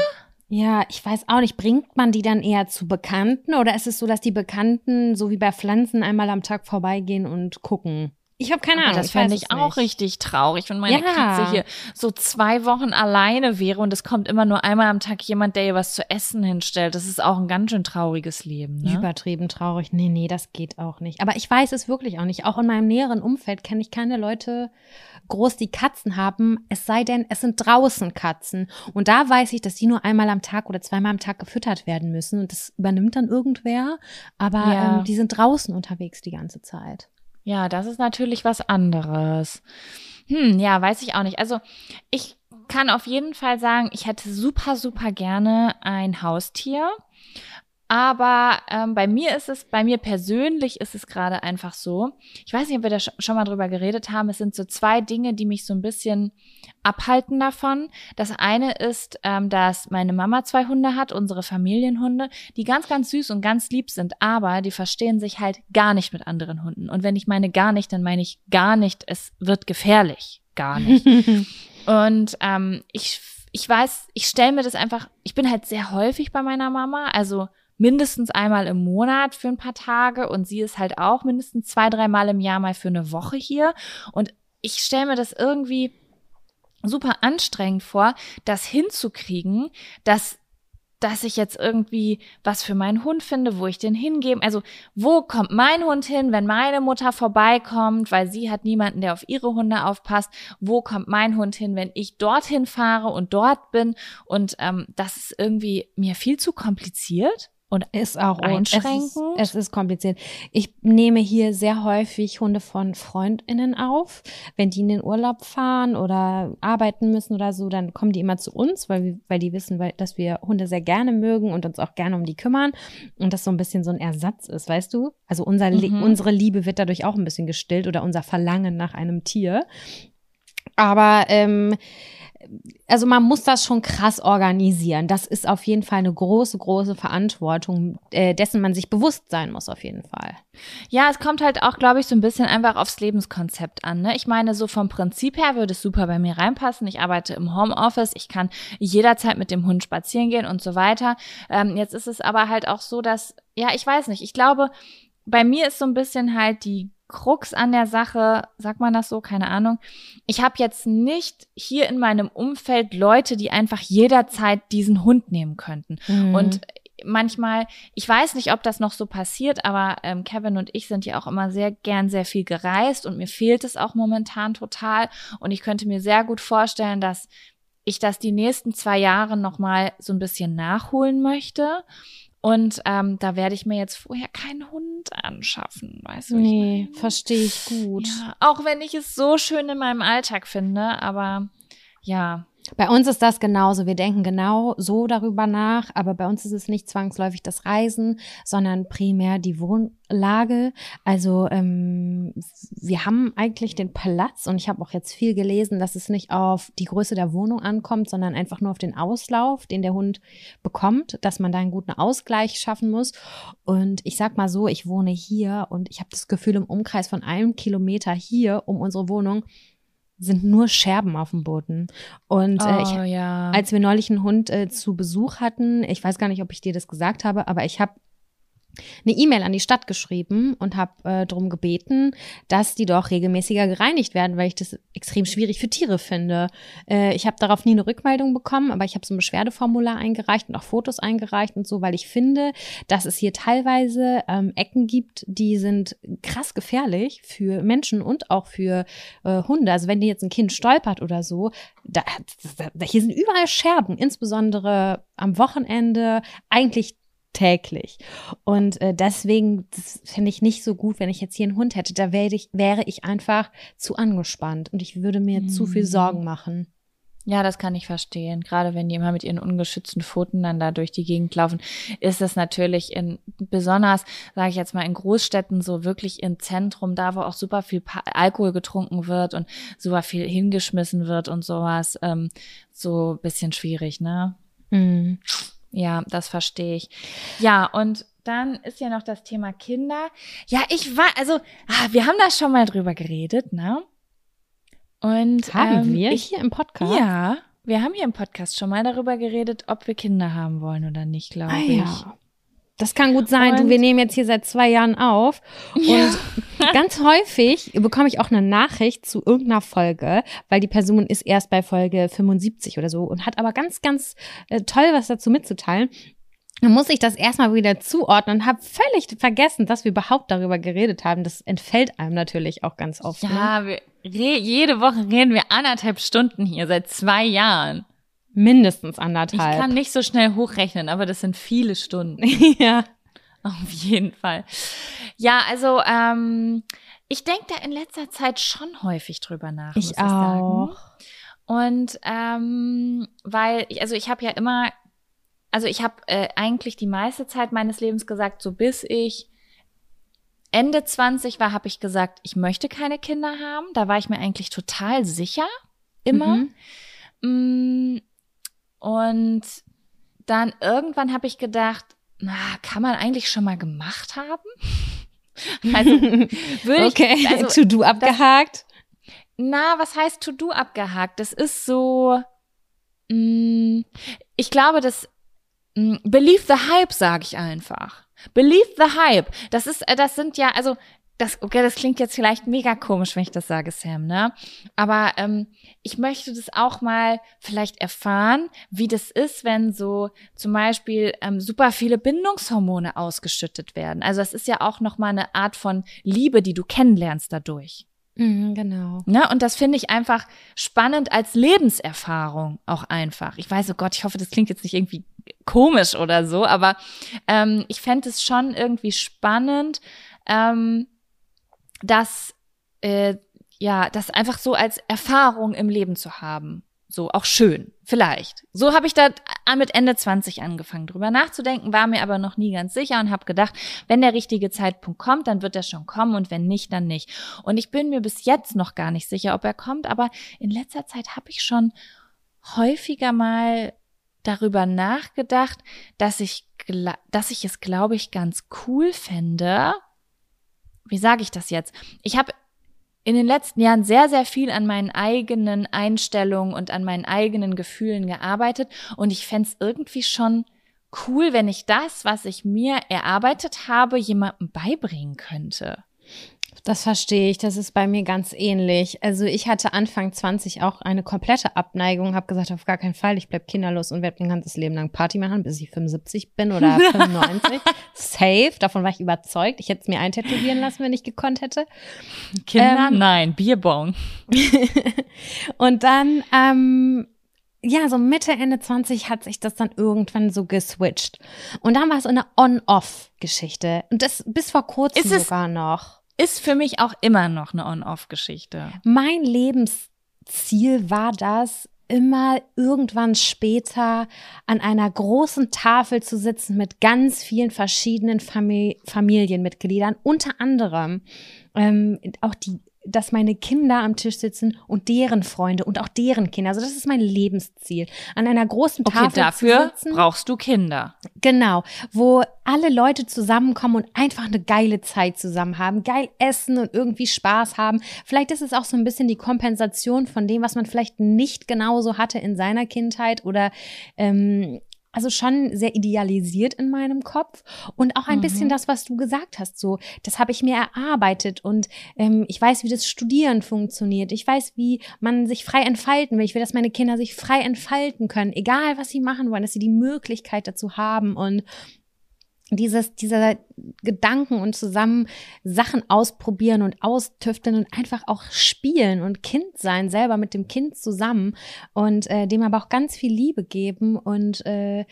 Ja, ich weiß auch nicht, bringt man die dann eher zu Bekannten oder ist es so, dass die Bekannten so wie bei Pflanzen einmal am Tag vorbeigehen und gucken? Ich habe keine Ahnung. Das fände ich auch richtig traurig, wenn meine ja. Katze hier so zwei Wochen alleine wäre und es kommt immer nur einmal am Tag jemand, der ihr was zu essen hinstellt. Das ist auch ein ganz schön trauriges Leben. Ne? Übertrieben traurig. Nee, nee, das geht auch nicht. Aber ich weiß es wirklich auch nicht. Auch in meinem näheren Umfeld kenne ich keine Leute groß, die Katzen haben. Es sei denn, es sind draußen Katzen. Und da weiß ich, dass die nur einmal am Tag oder zweimal am Tag gefüttert werden müssen. Und das übernimmt dann irgendwer. Aber ja. ähm, die sind draußen unterwegs die ganze Zeit. Ja, das ist natürlich was anderes. Hm, ja, weiß ich auch nicht. Also ich kann auf jeden Fall sagen, ich hätte super, super gerne ein Haustier. Aber ähm, bei mir ist es, bei mir persönlich ist es gerade einfach so. Ich weiß nicht, ob wir da schon mal drüber geredet haben. Es sind so zwei Dinge, die mich so ein bisschen abhalten davon. Das eine ist, ähm, dass meine Mama zwei Hunde hat, unsere Familienhunde, die ganz, ganz süß und ganz lieb sind, aber die verstehen sich halt gar nicht mit anderen Hunden. Und wenn ich meine gar nicht, dann meine ich gar nicht, es wird gefährlich. Gar nicht. <laughs> und ähm, ich, ich weiß, ich stelle mir das einfach, ich bin halt sehr häufig bei meiner Mama, also mindestens einmal im Monat für ein paar Tage und sie ist halt auch mindestens zwei, dreimal im Jahr mal für eine Woche hier. Und ich stelle mir das irgendwie super anstrengend vor, das hinzukriegen, dass dass ich jetzt irgendwie was für meinen Hund finde, wo ich den hingebe. Also, wo kommt mein Hund hin, wenn meine Mutter vorbeikommt, weil sie hat niemanden, der auf ihre Hunde aufpasst? Wo kommt mein Hund hin, wenn ich dorthin fahre und dort bin? Und ähm, das ist irgendwie mir viel zu kompliziert und ist auch einschränkend. Es ist, es ist, kompliziert. Ich nehme hier sehr häufig Hunde von Freundinnen auf. Wenn die in den Urlaub fahren oder arbeiten müssen oder so, dann kommen die immer zu uns, weil, weil die wissen, weil, dass wir Hunde sehr gerne mögen und uns auch gerne um die kümmern. Und das so ein bisschen so ein Ersatz ist, weißt du? Also unser, mhm. unsere Liebe wird dadurch auch ein bisschen gestillt oder unser Verlangen nach einem Tier. Aber ähm, also man muss das schon krass organisieren. Das ist auf jeden Fall eine große, große Verantwortung, äh, dessen man sich bewusst sein muss, auf jeden Fall. Ja, es kommt halt auch, glaube ich, so ein bisschen einfach aufs Lebenskonzept an. Ne? Ich meine, so vom Prinzip her würde es super bei mir reinpassen. Ich arbeite im Homeoffice, ich kann jederzeit mit dem Hund spazieren gehen und so weiter. Ähm, jetzt ist es aber halt auch so, dass, ja, ich weiß nicht, ich glaube, bei mir ist so ein bisschen halt die Krux an der Sache, sagt man das so, keine Ahnung. Ich habe jetzt nicht hier in meinem Umfeld Leute, die einfach jederzeit diesen Hund nehmen könnten. Mhm. Und manchmal, ich weiß nicht, ob das noch so passiert, aber ähm, Kevin und ich sind ja auch immer sehr gern sehr viel gereist und mir fehlt es auch momentan total. Und ich könnte mir sehr gut vorstellen, dass ich das die nächsten zwei Jahre nochmal so ein bisschen nachholen möchte. Und ähm, da werde ich mir jetzt vorher keinen Hund anschaffen, weißt du? Nee, verstehe ich gut. Ja, auch wenn ich es so schön in meinem Alltag finde, aber ja, bei uns ist das genauso. Wir denken genau so darüber nach, aber bei uns ist es nicht zwangsläufig das Reisen, sondern primär die Wohnlage. Also ähm, wir haben eigentlich den Platz und ich habe auch jetzt viel gelesen, dass es nicht auf die Größe der Wohnung ankommt, sondern einfach nur auf den Auslauf, den der Hund bekommt, dass man da einen guten Ausgleich schaffen muss. Und ich sag mal so, ich wohne hier und ich habe das Gefühl, im Umkreis von einem Kilometer hier um unsere Wohnung sind nur Scherben auf dem Boden. Und äh, ich, oh, ja. als wir neulich einen Hund äh, zu Besuch hatten, ich weiß gar nicht, ob ich dir das gesagt habe, aber ich habe eine E-Mail an die Stadt geschrieben und habe äh, darum gebeten, dass die doch regelmäßiger gereinigt werden, weil ich das extrem schwierig für Tiere finde. Äh, ich habe darauf nie eine Rückmeldung bekommen, aber ich habe so ein Beschwerdeformular eingereicht und auch Fotos eingereicht und so, weil ich finde, dass es hier teilweise ähm, Ecken gibt, die sind krass gefährlich für Menschen und auch für äh, Hunde. Also wenn dir jetzt ein Kind stolpert oder so, da, da, hier sind überall Scherben, insbesondere am Wochenende, eigentlich täglich. Und äh, deswegen finde ich nicht so gut, wenn ich jetzt hier einen Hund hätte. Da wäre ich, wäre ich einfach zu angespannt und ich würde mir mhm. zu viel mhm. Sorgen machen. Ja, das kann ich verstehen. Gerade wenn die immer mit ihren ungeschützten Pfoten dann da durch die Gegend laufen, ist das natürlich in besonders, sage ich jetzt mal, in Großstädten so wirklich im Zentrum, da wo auch super viel pa Alkohol getrunken wird und super viel hingeschmissen wird und sowas, ähm, so bisschen schwierig, ne? Mhm. Ja, das verstehe ich. Ja, und dann ist ja noch das Thema Kinder. Ja, ich war, also, ah, wir haben da schon mal drüber geredet, ne? Und haben ähm, wir ich, hier im Podcast? Ja, wir haben hier im Podcast schon mal darüber geredet, ob wir Kinder haben wollen oder nicht, glaube ah, ich. Ja. Das kann gut sein. Und du, wir nehmen jetzt hier seit zwei Jahren auf. Ja. Und ganz häufig bekomme ich auch eine Nachricht zu irgendeiner Folge, weil die Person ist erst bei Folge 75 oder so und hat aber ganz, ganz äh, toll was dazu mitzuteilen. Dann muss ich das erstmal wieder zuordnen und habe völlig vergessen, dass wir überhaupt darüber geredet haben. Das entfällt einem natürlich auch ganz oft. Ja, ne? wir, jede Woche reden wir anderthalb Stunden hier seit zwei Jahren. Mindestens anderthalb. Ich kann nicht so schnell hochrechnen, aber das sind viele Stunden. <laughs> ja. Auf jeden Fall. Ja, also ähm, ich denke da in letzter Zeit schon häufig drüber nach. Ich, ich auch. Sagen. Und ähm, weil, ich, also ich habe ja immer, also ich habe äh, eigentlich die meiste Zeit meines Lebens gesagt, so bis ich Ende 20 war, habe ich gesagt, ich möchte keine Kinder haben. Da war ich mir eigentlich total sicher, immer. Mhm. Und dann irgendwann habe ich gedacht, na, kann man eigentlich schon mal gemacht haben? <laughs> Also würde okay. ich also, <laughs> To-Do abgehakt. Das, na, was heißt To-Do abgehakt? Das ist so mh, mm, ich glaube, das mh, mm, believe the hype sage ich einfach. Believe the hype. Das ist äh, das sind ja also das, okay, das klingt jetzt vielleicht mega komisch, wenn ich das sage, Sam, ne? Aber ähm, ich möchte das auch mal vielleicht erfahren, wie das ist, wenn so zum Beispiel ähm, super viele Bindungshormone ausgeschüttet werden. Also das ist ja auch nochmal eine Art von Liebe, die du kennenlernst dadurch. Mhm, genau. Ne? Und das finde ich einfach spannend als Lebenserfahrung auch einfach. Ich weiß, oh Gott, ich hoffe, das klingt jetzt nicht irgendwie komisch oder so, aber ähm, ich fände es schon irgendwie spannend, ähm, dass äh, ja, das einfach so als Erfahrung im Leben zu haben. So, auch schön, vielleicht. So habe ich da mit Ende 20 angefangen, drüber nachzudenken, war mir aber noch nie ganz sicher und habe gedacht, wenn der richtige Zeitpunkt kommt, dann wird er schon kommen und wenn nicht, dann nicht. Und ich bin mir bis jetzt noch gar nicht sicher, ob er kommt, aber in letzter Zeit habe ich schon häufiger mal darüber nachgedacht, dass ich, dass ich es, glaube ich, ganz cool fände. Wie sage ich das jetzt? Ich habe in den letzten Jahren sehr, sehr viel an meinen eigenen Einstellungen und an meinen eigenen Gefühlen gearbeitet und ich fände es irgendwie schon cool, wenn ich das, was ich mir erarbeitet habe, jemandem beibringen könnte. Das verstehe ich. Das ist bei mir ganz ähnlich. Also ich hatte Anfang 20 auch eine komplette Abneigung, habe gesagt, auf gar keinen Fall, ich bleib kinderlos und werde mein ganzes Leben lang Party machen, bis ich 75 bin oder <laughs> 95. Safe, davon war ich überzeugt. Ich hätte es mir eintätowieren lassen, wenn ich gekonnt hätte. Kinder, ähm, nein, Bierbong. <laughs> und dann ähm, ja, so Mitte, Ende 20 hat sich das dann irgendwann so geswitcht. Und dann war es so eine On-Off-Geschichte. Und das bis vor kurzem sogar noch ist für mich auch immer noch eine On-Off-Geschichte. Mein Lebensziel war das, immer irgendwann später an einer großen Tafel zu sitzen mit ganz vielen verschiedenen Famili Familienmitgliedern, unter anderem ähm, auch die dass meine Kinder am Tisch sitzen und deren Freunde und auch deren Kinder. Also das ist mein Lebensziel. An einer großen Tafel okay, dafür sitzen. brauchst du Kinder. Genau, wo alle Leute zusammenkommen und einfach eine geile Zeit zusammen haben, geil essen und irgendwie Spaß haben. Vielleicht ist es auch so ein bisschen die Kompensation von dem, was man vielleicht nicht genauso hatte in seiner Kindheit oder ähm, also schon sehr idealisiert in meinem Kopf und auch ein mhm. bisschen das, was du gesagt hast. So, das habe ich mir erarbeitet und ähm, ich weiß, wie das Studieren funktioniert. Ich weiß, wie man sich frei entfalten will. Ich will, dass meine Kinder sich frei entfalten können, egal was sie machen wollen, dass sie die Möglichkeit dazu haben und dieses, dieser Gedanken und zusammen Sachen ausprobieren und austüfteln und einfach auch spielen und Kind sein, selber mit dem Kind zusammen und äh, dem aber auch ganz viel Liebe geben und äh,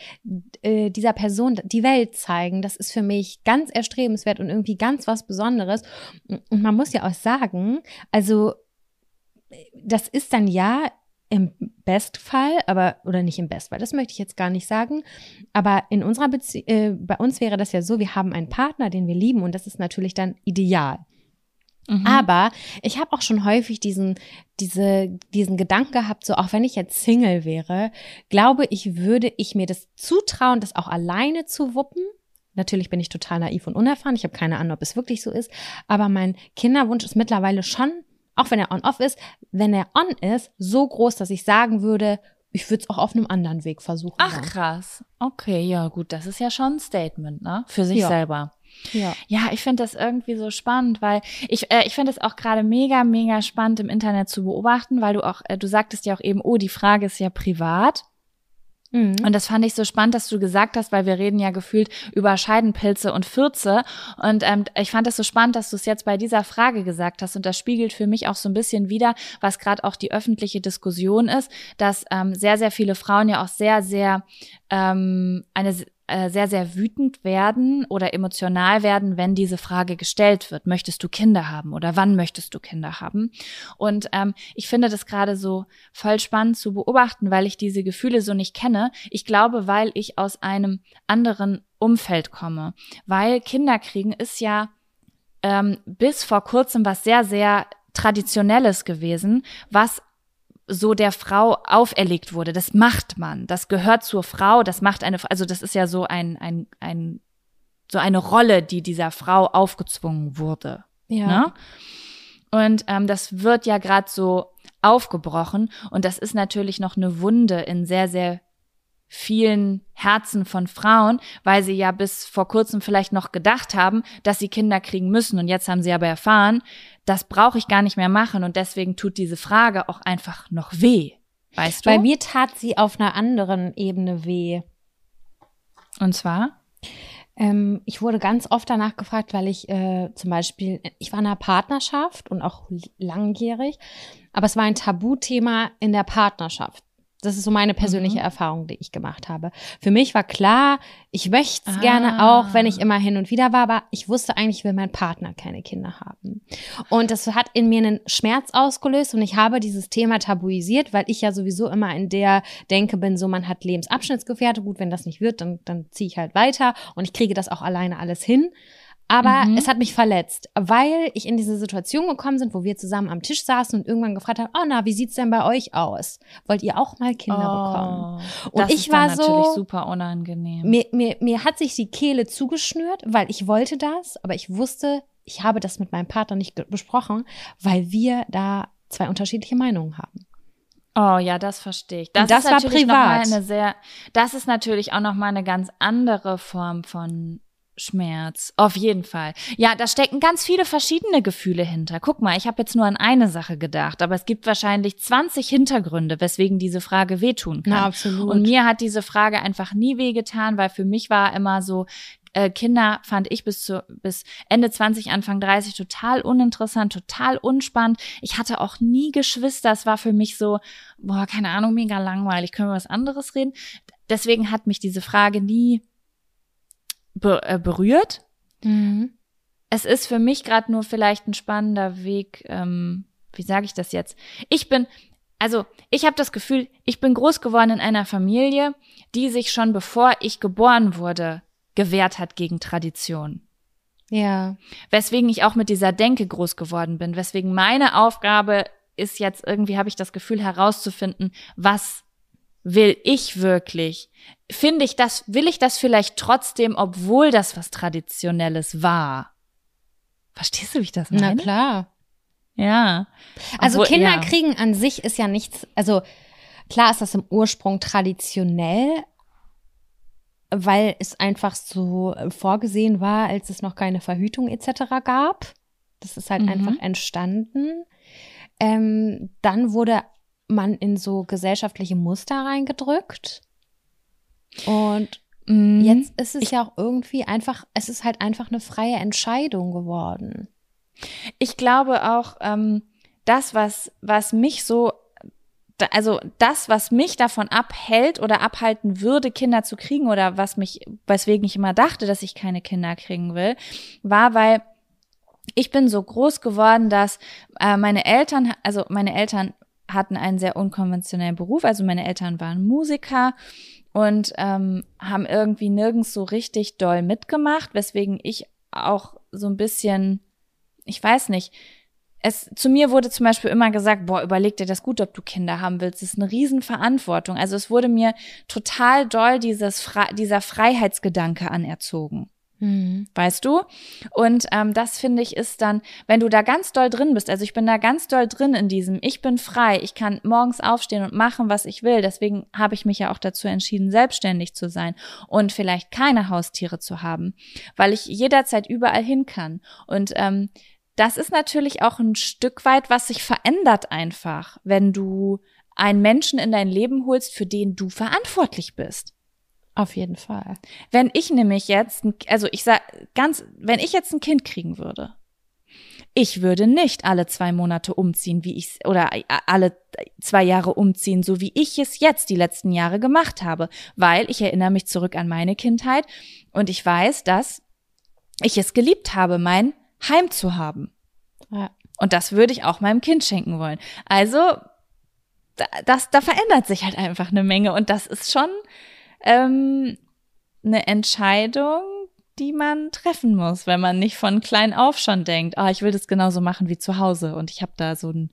äh, dieser Person die Welt zeigen. Das ist für mich ganz erstrebenswert und irgendwie ganz was Besonderes. Und man muss ja auch sagen, also das ist dann ja im Bestfall, aber oder nicht im Bestfall, das möchte ich jetzt gar nicht sagen, aber in unserer Bezie äh, bei uns wäre das ja so, wir haben einen Partner, den wir lieben und das ist natürlich dann ideal. Mhm. Aber ich habe auch schon häufig diesen, diese, diesen Gedanken gehabt, so auch wenn ich jetzt Single wäre, glaube ich, würde ich mir das zutrauen, das auch alleine zu wuppen. Natürlich bin ich total naiv und unerfahren. Ich habe keine Ahnung, ob es wirklich so ist. Aber mein Kinderwunsch ist mittlerweile schon auch wenn er on-off ist, wenn er on ist, so groß, dass ich sagen würde, ich würde es auch auf einem anderen Weg versuchen. Ach krass. Okay, ja gut, das ist ja schon ein Statement, ne? Für sich ja. selber. Ja. ja, ich finde das irgendwie so spannend, weil ich, äh, ich finde es auch gerade mega, mega spannend im Internet zu beobachten, weil du auch, äh, du sagtest ja auch eben, oh, die Frage ist ja privat. Mhm. Und das fand ich so spannend, dass du gesagt hast, weil wir reden ja gefühlt über Scheidenpilze und Fürze. Und ähm, ich fand das so spannend, dass du es jetzt bei dieser Frage gesagt hast. Und das spiegelt für mich auch so ein bisschen wieder, was gerade auch die öffentliche Diskussion ist, dass ähm, sehr, sehr viele Frauen ja auch sehr, sehr ähm, eine äh, sehr, sehr wütend werden oder emotional werden, wenn diese Frage gestellt wird. Möchtest du Kinder haben oder wann möchtest du Kinder haben? Und ähm, ich finde das gerade so voll spannend zu beobachten, weil ich diese Gefühle so nicht kenne. Ich glaube, weil ich aus einem anderen Umfeld komme. Weil Kinderkriegen ist ja ähm, bis vor kurzem was sehr, sehr Traditionelles gewesen, was so der Frau auferlegt wurde. Das macht man. Das gehört zur Frau. Das macht eine, also das ist ja so ein, ein, ein, so eine Rolle, die dieser Frau aufgezwungen wurde. Ja. Ne? Und ähm, das wird ja gerade so aufgebrochen. Und das ist natürlich noch eine Wunde in sehr, sehr vielen Herzen von Frauen, weil sie ja bis vor kurzem vielleicht noch gedacht haben, dass sie Kinder kriegen müssen und jetzt haben sie aber erfahren, das brauche ich gar nicht mehr machen und deswegen tut diese Frage auch einfach noch weh. Weißt du? Bei mir tat sie auf einer anderen Ebene weh. Und zwar? Ähm, ich wurde ganz oft danach gefragt, weil ich äh, zum Beispiel, ich war in einer Partnerschaft und auch langjährig, aber es war ein Tabuthema in der Partnerschaft. Das ist so meine persönliche mhm. Erfahrung, die ich gemacht habe. Für mich war klar, ich möchte es ah. gerne auch, wenn ich immer hin und wieder war, aber ich wusste eigentlich, ich will mein Partner keine Kinder haben. Und das hat in mir einen Schmerz ausgelöst und ich habe dieses Thema tabuisiert, weil ich ja sowieso immer in der Denke bin, so man hat Lebensabschnittsgefährte, gut, wenn das nicht wird, dann, dann ziehe ich halt weiter und ich kriege das auch alleine alles hin. Aber mhm. es hat mich verletzt, weil ich in diese Situation gekommen bin, wo wir zusammen am Tisch saßen und irgendwann gefragt haben, oh na, wie sieht's denn bei euch aus? Wollt ihr auch mal Kinder oh, bekommen? Und das ich ist war natürlich super unangenehm. Mir, mir, mir hat sich die Kehle zugeschnürt, weil ich wollte das, aber ich wusste, ich habe das mit meinem Partner nicht besprochen, weil wir da zwei unterschiedliche Meinungen haben. Oh ja, das verstehe ich. Das, das ist war privat. eine sehr, das ist natürlich auch noch mal eine ganz andere Form von Schmerz, auf jeden Fall. Ja, da stecken ganz viele verschiedene Gefühle hinter. Guck mal, ich habe jetzt nur an eine Sache gedacht, aber es gibt wahrscheinlich 20 Hintergründe, weswegen diese Frage wehtun kann. Na, absolut. Und mir hat diese Frage einfach nie wehgetan, weil für mich war immer so, äh, Kinder fand ich bis zu bis Ende 20, Anfang 30 total uninteressant, total unspannend. Ich hatte auch nie Geschwister. Es war für mich so, boah, keine Ahnung, mega langweilig. Können wir was anderes reden? Deswegen hat mich diese Frage nie be äh, berührt. Mhm. Es ist für mich gerade nur vielleicht ein spannender Weg. Ähm, wie sage ich das jetzt? Ich bin, also ich habe das Gefühl, ich bin groß geworden in einer Familie, die sich schon bevor ich geboren wurde gewehrt hat gegen Tradition. Ja. Weswegen ich auch mit dieser Denke groß geworden bin. Weswegen meine Aufgabe ist jetzt irgendwie, habe ich das Gefühl herauszufinden, was will ich wirklich? Finde ich das, will ich das vielleicht trotzdem, obwohl das was Traditionelles war? Verstehst du, wie ich das meine? Na klar. Ja. Also obwohl, Kinder ja. kriegen an sich ist ja nichts, also klar ist das im Ursprung traditionell, weil es einfach so vorgesehen war, als es noch keine Verhütung etc. gab. Das ist halt mhm. einfach entstanden. Ähm, dann wurde man in so gesellschaftliche Muster reingedrückt. Und mhm. jetzt ist es ich, ja auch irgendwie einfach, es ist halt einfach eine freie Entscheidung geworden. Ich glaube auch, ähm, das, was, was mich so also das, was mich davon abhält oder abhalten würde, Kinder zu kriegen oder was mich, weswegen ich immer dachte, dass ich keine Kinder kriegen will, war, weil ich bin so groß geworden, dass äh, meine Eltern, also meine Eltern hatten einen sehr unkonventionellen Beruf. Also meine Eltern waren Musiker und ähm, haben irgendwie nirgends so richtig doll mitgemacht, weswegen ich auch so ein bisschen, ich weiß nicht, es, zu mir wurde zum Beispiel immer gesagt, boah, überleg dir das gut, ob du Kinder haben willst. Das ist eine Riesenverantwortung. Also es wurde mir total doll dieses, dieser Freiheitsgedanke anerzogen. Mhm. Weißt du? Und ähm, das finde ich ist dann, wenn du da ganz doll drin bist, also ich bin da ganz doll drin in diesem, ich bin frei, ich kann morgens aufstehen und machen, was ich will. Deswegen habe ich mich ja auch dazu entschieden, selbstständig zu sein und vielleicht keine Haustiere zu haben, weil ich jederzeit überall hin kann. Und ähm, das ist natürlich auch ein Stück weit, was sich verändert einfach, wenn du einen Menschen in dein Leben holst, für den du verantwortlich bist. Auf jeden Fall. Wenn ich nämlich jetzt, also ich sag ganz, wenn ich jetzt ein Kind kriegen würde, ich würde nicht alle zwei Monate umziehen, wie ich oder alle zwei Jahre umziehen, so wie ich es jetzt die letzten Jahre gemacht habe, weil ich erinnere mich zurück an meine Kindheit und ich weiß, dass ich es geliebt habe, mein Heim zu haben. Ja. Und das würde ich auch meinem Kind schenken wollen. Also, das, da verändert sich halt einfach eine Menge und das ist schon, ähm, eine Entscheidung, die man treffen muss, wenn man nicht von klein auf schon denkt, ah, ich will das genauso machen wie zu Hause und ich habe da so einen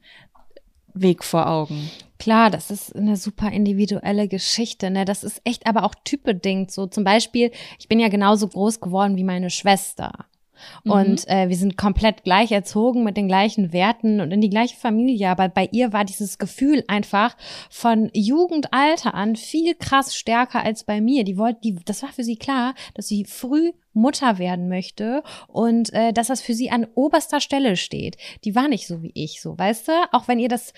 Weg vor Augen. Klar, das ist eine super individuelle Geschichte, ne? Das ist echt aber auch typbedingt so. Zum Beispiel, ich bin ja genauso groß geworden wie meine Schwester. Mhm. Und äh, wir sind komplett gleich erzogen mit den gleichen Werten und in die gleiche Familie. Aber bei ihr war dieses Gefühl einfach von Jugendalter an viel krass stärker als bei mir. Die wollte, die, das war für sie klar, dass sie früh Mutter werden möchte und äh, dass das für sie an oberster Stelle steht. Die war nicht so wie ich, so, weißt du? Auch wenn ihr das,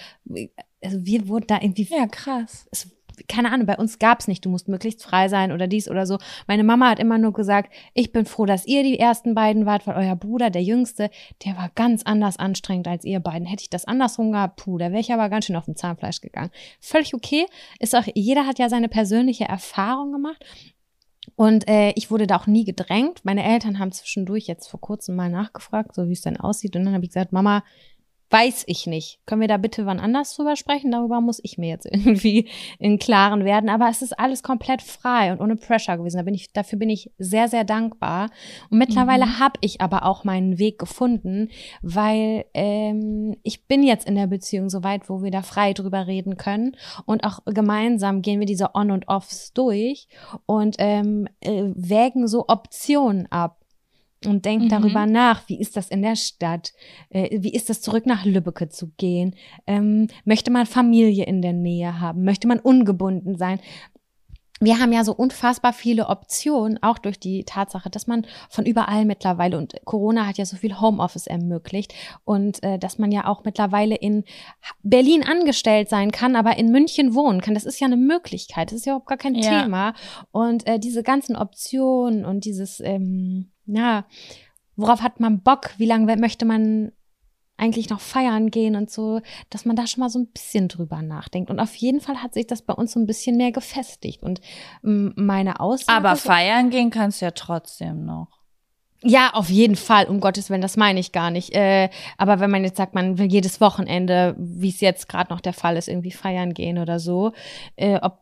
also wir wurden da irgendwie. Ja, krass. Es, keine Ahnung, bei uns gab's nicht, du musst möglichst frei sein oder dies oder so. Meine Mama hat immer nur gesagt, ich bin froh, dass ihr die ersten beiden wart, weil euer Bruder, der Jüngste, der war ganz anders anstrengend als ihr beiden. Hätte ich das andersrum gehabt, puh, da wäre ich aber ganz schön auf dem Zahnfleisch gegangen. Völlig okay. Ist auch, jeder hat ja seine persönliche Erfahrung gemacht. Und äh, ich wurde da auch nie gedrängt. Meine Eltern haben zwischendurch jetzt vor kurzem mal nachgefragt, so wie es denn aussieht. Und dann habe ich gesagt, Mama, Weiß ich nicht. Können wir da bitte wann anders drüber sprechen? Darüber muss ich mir jetzt <laughs> irgendwie in Klaren werden. Aber es ist alles komplett frei und ohne Pressure gewesen. Da bin ich, dafür bin ich sehr, sehr dankbar. Und mittlerweile mhm. habe ich aber auch meinen Weg gefunden, weil ähm, ich bin jetzt in der Beziehung so weit, wo wir da frei drüber reden können. Und auch gemeinsam gehen wir diese On- und Offs durch und ähm, äh, wägen so Optionen ab und denkt mhm. darüber nach, wie ist das in der Stadt, äh, wie ist das zurück nach Lübbecke zu gehen, ähm, möchte man Familie in der Nähe haben, möchte man ungebunden sein. Wir haben ja so unfassbar viele Optionen, auch durch die Tatsache, dass man von überall mittlerweile und Corona hat ja so viel Homeoffice ermöglicht und äh, dass man ja auch mittlerweile in Berlin angestellt sein kann, aber in München wohnen kann. Das ist ja eine Möglichkeit, das ist ja überhaupt gar kein ja. Thema. Und äh, diese ganzen Optionen und dieses ähm, ja, worauf hat man Bock? Wie lange möchte man eigentlich noch feiern gehen und so, dass man da schon mal so ein bisschen drüber nachdenkt. Und auf jeden Fall hat sich das bei uns so ein bisschen mehr gefestigt. Und meine Aussage. Aber feiern gehen kannst du ja trotzdem noch. Ja, auf jeden Fall, um Gottes Willen, das meine ich gar nicht. Äh, aber wenn man jetzt sagt, man will jedes Wochenende, wie es jetzt gerade noch der Fall ist, irgendwie feiern gehen oder so, äh, ob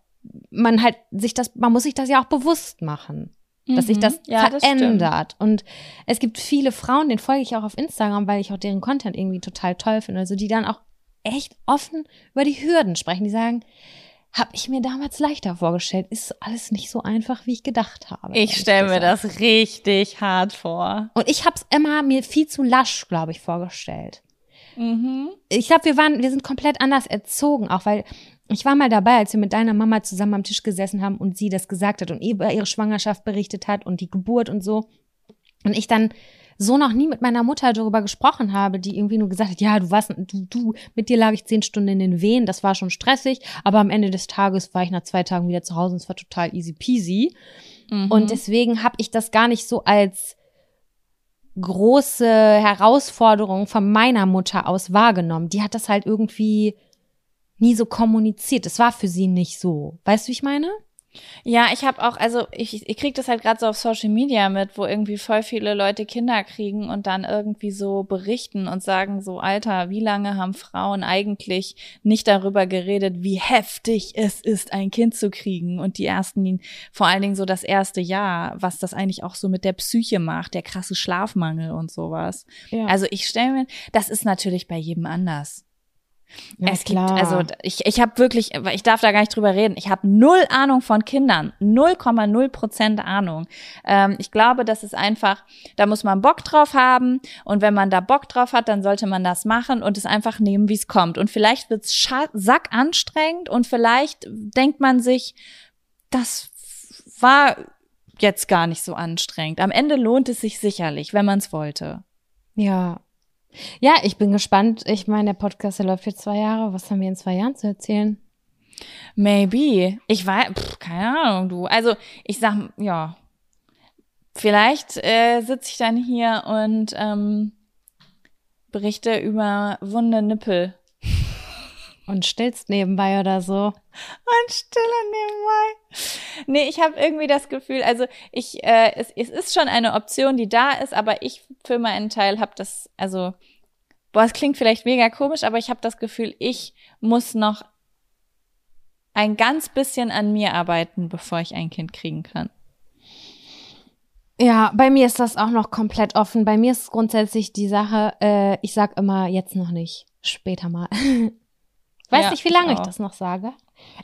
man halt sich das, man muss sich das ja auch bewusst machen dass sich mhm. das ja, verändert. Das und es gibt viele Frauen, denen folge ich auch auf Instagram, weil ich auch deren Content irgendwie total toll finde. Also die dann auch echt offen über die Hürden sprechen. Die sagen, habe ich mir damals leichter vorgestellt. Ist alles nicht so einfach, wie ich gedacht habe. Ich stelle mir das richtig hart vor. Und ich habe es immer mir viel zu lasch, glaube ich, vorgestellt. Mhm. Ich glaube, wir waren, wir sind komplett anders erzogen, auch weil ich war mal dabei, als wir mit deiner Mama zusammen am Tisch gesessen haben und sie das gesagt hat und über ihre Schwangerschaft berichtet hat und die Geburt und so. Und ich dann so noch nie mit meiner Mutter darüber gesprochen habe, die irgendwie nur gesagt hat, ja, du warst, du, du, mit dir lag ich zehn Stunden in den Wehen, das war schon stressig, aber am Ende des Tages war ich nach zwei Tagen wieder zu Hause und es war total easy peasy. Mhm. Und deswegen habe ich das gar nicht so als große Herausforderung von meiner Mutter aus wahrgenommen. Die hat das halt irgendwie nie so kommuniziert. Es war für sie nicht so. Weißt du, wie ich meine? Ja, ich habe auch, also ich, ich kriege das halt gerade so auf Social Media mit, wo irgendwie voll viele Leute Kinder kriegen und dann irgendwie so berichten und sagen so, Alter, wie lange haben Frauen eigentlich nicht darüber geredet, wie heftig es ist, ein Kind zu kriegen und die ersten, vor allen Dingen so das erste Jahr, was das eigentlich auch so mit der Psyche macht, der krasse Schlafmangel und sowas. Ja. Also ich stelle mir, das ist natürlich bei jedem anders. Ja, es klar. gibt, also ich, ich habe wirklich, ich darf da gar nicht drüber reden. Ich habe null Ahnung von Kindern, 0,0 Prozent Ahnung. Ähm, ich glaube, das ist einfach, da muss man Bock drauf haben und wenn man da Bock drauf hat, dann sollte man das machen und es einfach nehmen, wie es kommt. Und vielleicht wird's sack anstrengend und vielleicht denkt man sich, das war jetzt gar nicht so anstrengend. Am Ende lohnt es sich sicherlich, wenn man es wollte. Ja, ja, ich bin gespannt. Ich meine, der Podcast der läuft jetzt zwei Jahre. Was haben wir in zwei Jahren zu erzählen? Maybe. Ich weiß, pff, keine Ahnung, du. Also, ich sag, ja. Vielleicht äh, sitze ich dann hier und ähm, berichte über wunde Nippel. Und stillst nebenbei oder so. Und stille nebenbei. <laughs> Nee, ich habe irgendwie das Gefühl, also ich, äh, es, es ist schon eine Option, die da ist, aber ich für meinen Teil habe das, also, boah, es klingt vielleicht mega komisch, aber ich habe das Gefühl, ich muss noch ein ganz bisschen an mir arbeiten, bevor ich ein Kind kriegen kann. Ja, bei mir ist das auch noch komplett offen. Bei mir ist grundsätzlich die Sache, äh, ich sag immer jetzt noch nicht, später mal. <laughs> Weiß ja, nicht, wie lange ich, ich, das noch sage.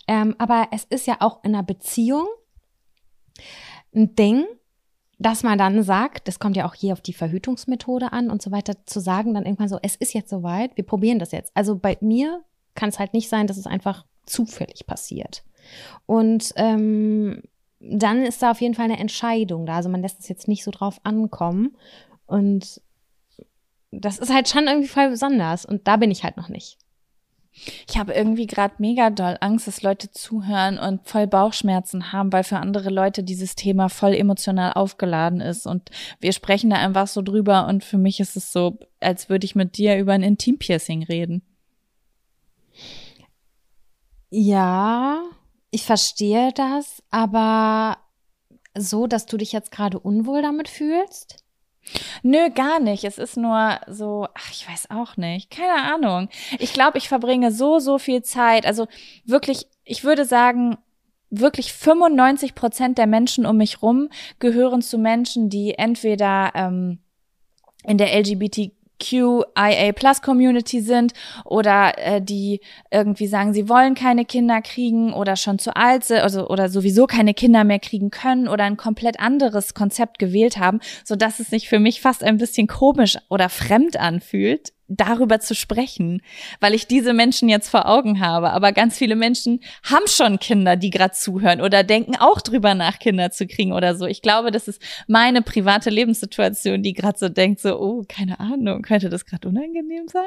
Ähm, aber es ist ja auch in einer Beziehung ein Ding, dass man dann sagt, das kommt ja auch hier auf die Verhütungsmethode an und so weiter, zu sagen dann irgendwann so, es ist jetzt soweit, wir probieren das jetzt. Also bei mir kann es halt nicht sein, dass es einfach zufällig passiert. Und ähm, dann ist da auf jeden Fall eine Entscheidung da. Also man lässt es jetzt nicht so drauf ankommen. Und das ist halt schon irgendwie voll besonders. Und da bin ich halt noch nicht. Ich habe irgendwie gerade mega doll Angst, dass Leute zuhören und voll Bauchschmerzen haben, weil für andere Leute dieses Thema voll emotional aufgeladen ist. Und wir sprechen da einfach so drüber. Und für mich ist es so, als würde ich mit dir über ein Intimpiercing reden. Ja, ich verstehe das, aber so, dass du dich jetzt gerade unwohl damit fühlst? Nö, gar nicht. Es ist nur so, ach, ich weiß auch nicht. Keine Ahnung. Ich glaube, ich verbringe so, so viel Zeit. Also wirklich, ich würde sagen, wirklich 95 Prozent der Menschen um mich rum gehören zu Menschen, die entweder ähm, in der LGBT QIA Plus Community sind oder äh, die irgendwie sagen, sie wollen keine Kinder kriegen oder schon zu alt sind also, oder sowieso keine Kinder mehr kriegen können oder ein komplett anderes Konzept gewählt haben, so dass es sich für mich fast ein bisschen komisch oder fremd anfühlt, darüber zu sprechen, weil ich diese Menschen jetzt vor Augen habe. Aber ganz viele Menschen haben schon Kinder, die gerade zuhören oder denken auch drüber nach, Kinder zu kriegen oder so. Ich glaube, das ist meine private Lebenssituation, die gerade so denkt, so, oh, keine Ahnung, könnte das gerade unangenehm sein?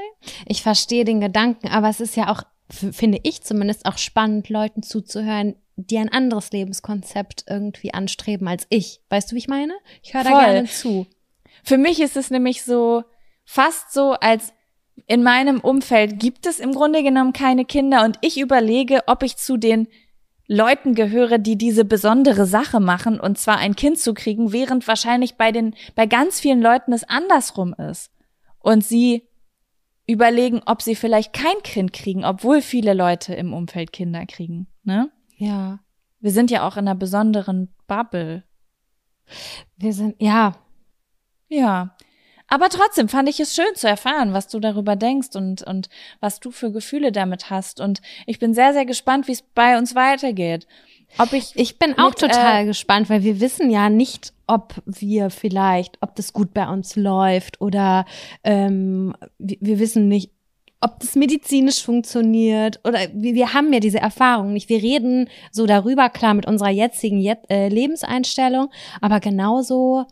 Ich verstehe den Gedanken, aber es ist ja auch, finde ich zumindest, auch spannend, Leuten zuzuhören, die ein anderes Lebenskonzept irgendwie anstreben als ich. Weißt du, wie ich meine? Ich höre da gerne zu. Für mich ist es nämlich so, fast so, als in meinem Umfeld gibt es im Grunde genommen keine Kinder und ich überlege, ob ich zu den Leuten gehöre, die diese besondere Sache machen, und zwar ein Kind zu kriegen, während wahrscheinlich bei den, bei ganz vielen Leuten es andersrum ist. Und sie überlegen, ob sie vielleicht kein Kind kriegen, obwohl viele Leute im Umfeld Kinder kriegen, ne? Ja. Wir sind ja auch in einer besonderen Bubble. Wir sind, ja. Ja. Aber trotzdem fand ich es schön zu erfahren, was du darüber denkst und, und was du für Gefühle damit hast. Und ich bin sehr, sehr gespannt, wie es bei uns weitergeht. Ob ich, ich bin auch mit, äh, total äh, gespannt, weil wir wissen ja nicht, ob wir vielleicht, ob das gut bei uns läuft oder ähm, wir, wir wissen nicht, ob das medizinisch funktioniert oder wir, wir haben ja diese Erfahrung nicht. Wir reden so darüber, klar, mit unserer jetzigen Jet äh, Lebenseinstellung, aber genauso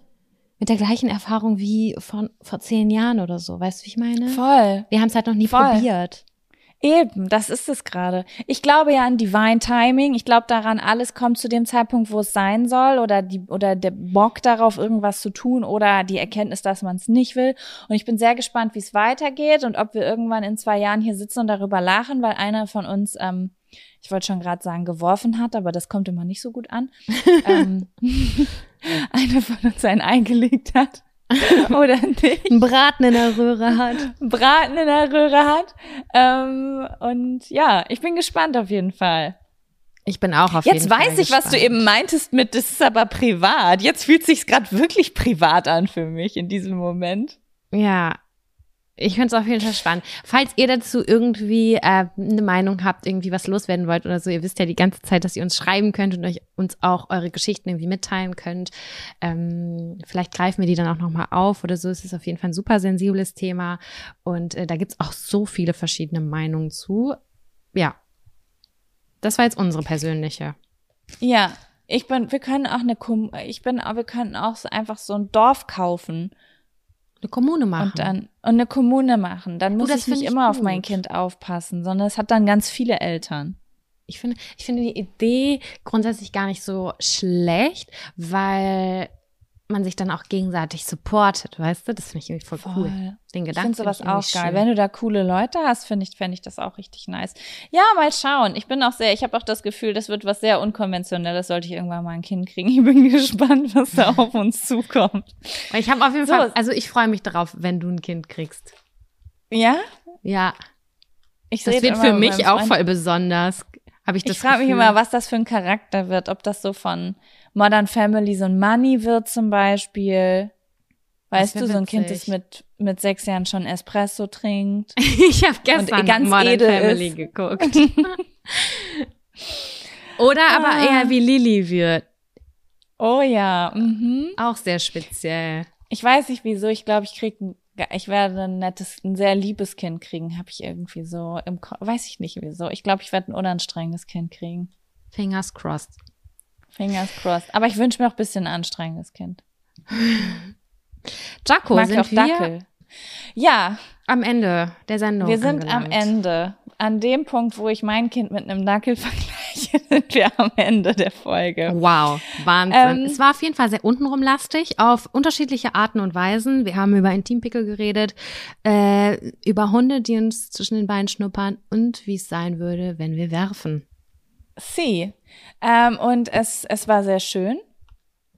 mit der gleichen Erfahrung wie von vor zehn Jahren oder so. Weißt du, wie ich meine? Voll. Wir haben es halt noch nie Voll. probiert. Eben, das ist es gerade. Ich glaube ja an Divine Timing. Ich glaube daran, alles kommt zu dem Zeitpunkt, wo es sein soll, oder die oder der Bock darauf, irgendwas zu tun, oder die Erkenntnis, dass man es nicht will. Und ich bin sehr gespannt, wie es weitergeht und ob wir irgendwann in zwei Jahren hier sitzen und darüber lachen, weil einer von uns ähm, ich wollte schon gerade sagen, geworfen hat, aber das kommt immer nicht so gut an, <laughs> ähm, <laughs> eine von uns ein eingelegt hat. <laughs> Oder nicht. Ein Braten in der Röhre hat. Braten in der Röhre hat. Ähm, und ja, ich bin gespannt auf jeden Fall. Ich bin auch auf Jetzt jeden Fall. Jetzt weiß ich, was du eben meintest mit, das ist aber privat. Jetzt fühlt sich's gerade wirklich privat an für mich in diesem Moment. Ja, ich finde es auf jeden Fall spannend. Falls ihr dazu irgendwie äh, eine Meinung habt, irgendwie was loswerden wollt oder so, ihr wisst ja die ganze Zeit, dass ihr uns schreiben könnt und euch uns auch eure Geschichten irgendwie mitteilen könnt. Ähm, vielleicht greifen wir die dann auch nochmal auf oder so. Es ist auf jeden Fall ein super sensibles Thema und äh, da gibt's auch so viele verschiedene Meinungen zu. Ja, das war jetzt unsere persönliche. Ja, ich bin, wir können auch eine, ich bin, wir könnten auch einfach so ein Dorf kaufen eine Kommune machen. Und dann und eine Kommune machen. Dann muss ich nicht immer gut. auf mein Kind aufpassen, sondern es hat dann ganz viele Eltern. Ich finde, ich finde die Idee grundsätzlich gar nicht so schlecht, weil man sich dann auch gegenseitig supportet, weißt du? Das finde ich irgendwie voll, voll, cool. Den Gedanken. Ich finde sowas auch geil. Schön. Wenn du da coole Leute hast, finde ich, fände ich das auch richtig nice. Ja, mal schauen. Ich bin auch sehr, ich habe auch das Gefühl, das wird was sehr Unkonventionelles, sollte ich irgendwann mal ein Kind kriegen. <laughs> Ich bin gespannt, was da auf uns zukommt. Ich habe auf jeden so. Fall, also ich freue mich darauf, wenn du ein Kind kriegst. Ja? Ja. Ich das wird für mich auch voll besonders. Habe ich das Ich frage mich immer, was das für ein Charakter wird, ob das so von Modern Family so ein Money wird zum Beispiel. Weißt du, so ein Kind, das mit, mit sechs Jahren schon Espresso trinkt. <laughs> ich habe gestern ganz Modern Family ist. geguckt. <laughs> Oder aber ah. eher wie Lilly wird. Oh ja. Mhm. Auch sehr speziell. Ich weiß nicht wieso. Ich glaube, ich krieg ich werde ein nettes, ein sehr liebes Kind kriegen, habe ich irgendwie so im Ko weiß ich nicht wieso. Ich glaube, ich werde ein unanstrengendes Kind kriegen. Fingers crossed. Fingers crossed. Aber ich wünsche mir auch ein bisschen ein anstrengendes Kind. <laughs> Jaco, Mag sind auch wir Dackel. Ja, am Ende der Sendung wir sind angelangt. am Ende. An dem Punkt, wo ich mein Kind mit einem Dackel <laughs> vergleiche, sind wir am Ende der Folge. Wow, Wahnsinn. Ähm, es war auf jeden Fall sehr untenrum lastig, auf unterschiedliche Arten und Weisen. Wir haben über Intimpickel geredet, äh, über Hunde, die uns zwischen den Beinen schnuppern und wie es sein würde, wenn wir werfen. Sie. Ähm, und es, es war sehr schön.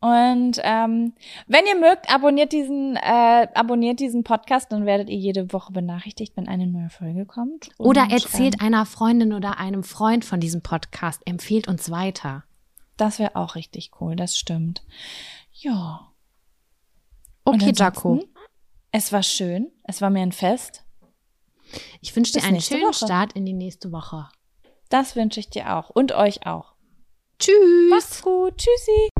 Und ähm, wenn ihr mögt, abonniert diesen, äh, abonniert diesen Podcast, dann werdet ihr jede Woche benachrichtigt, wenn eine neue Folge kommt. Oder Und, erzählt Ähm, einer Freundin oder einem Freund von diesem Podcast, empfehlt uns weiter. das wäre auch richtig cool, das stimmt. Ja. Okay, Jaco. Es war schön. Es war mir ein Fest. Ich wünsche dir einen schönen Woche. Start in die nächste Woche. Das wünsche ich dir auch. Und euch auch. Tschüss. Macht's gut. Tschüssi.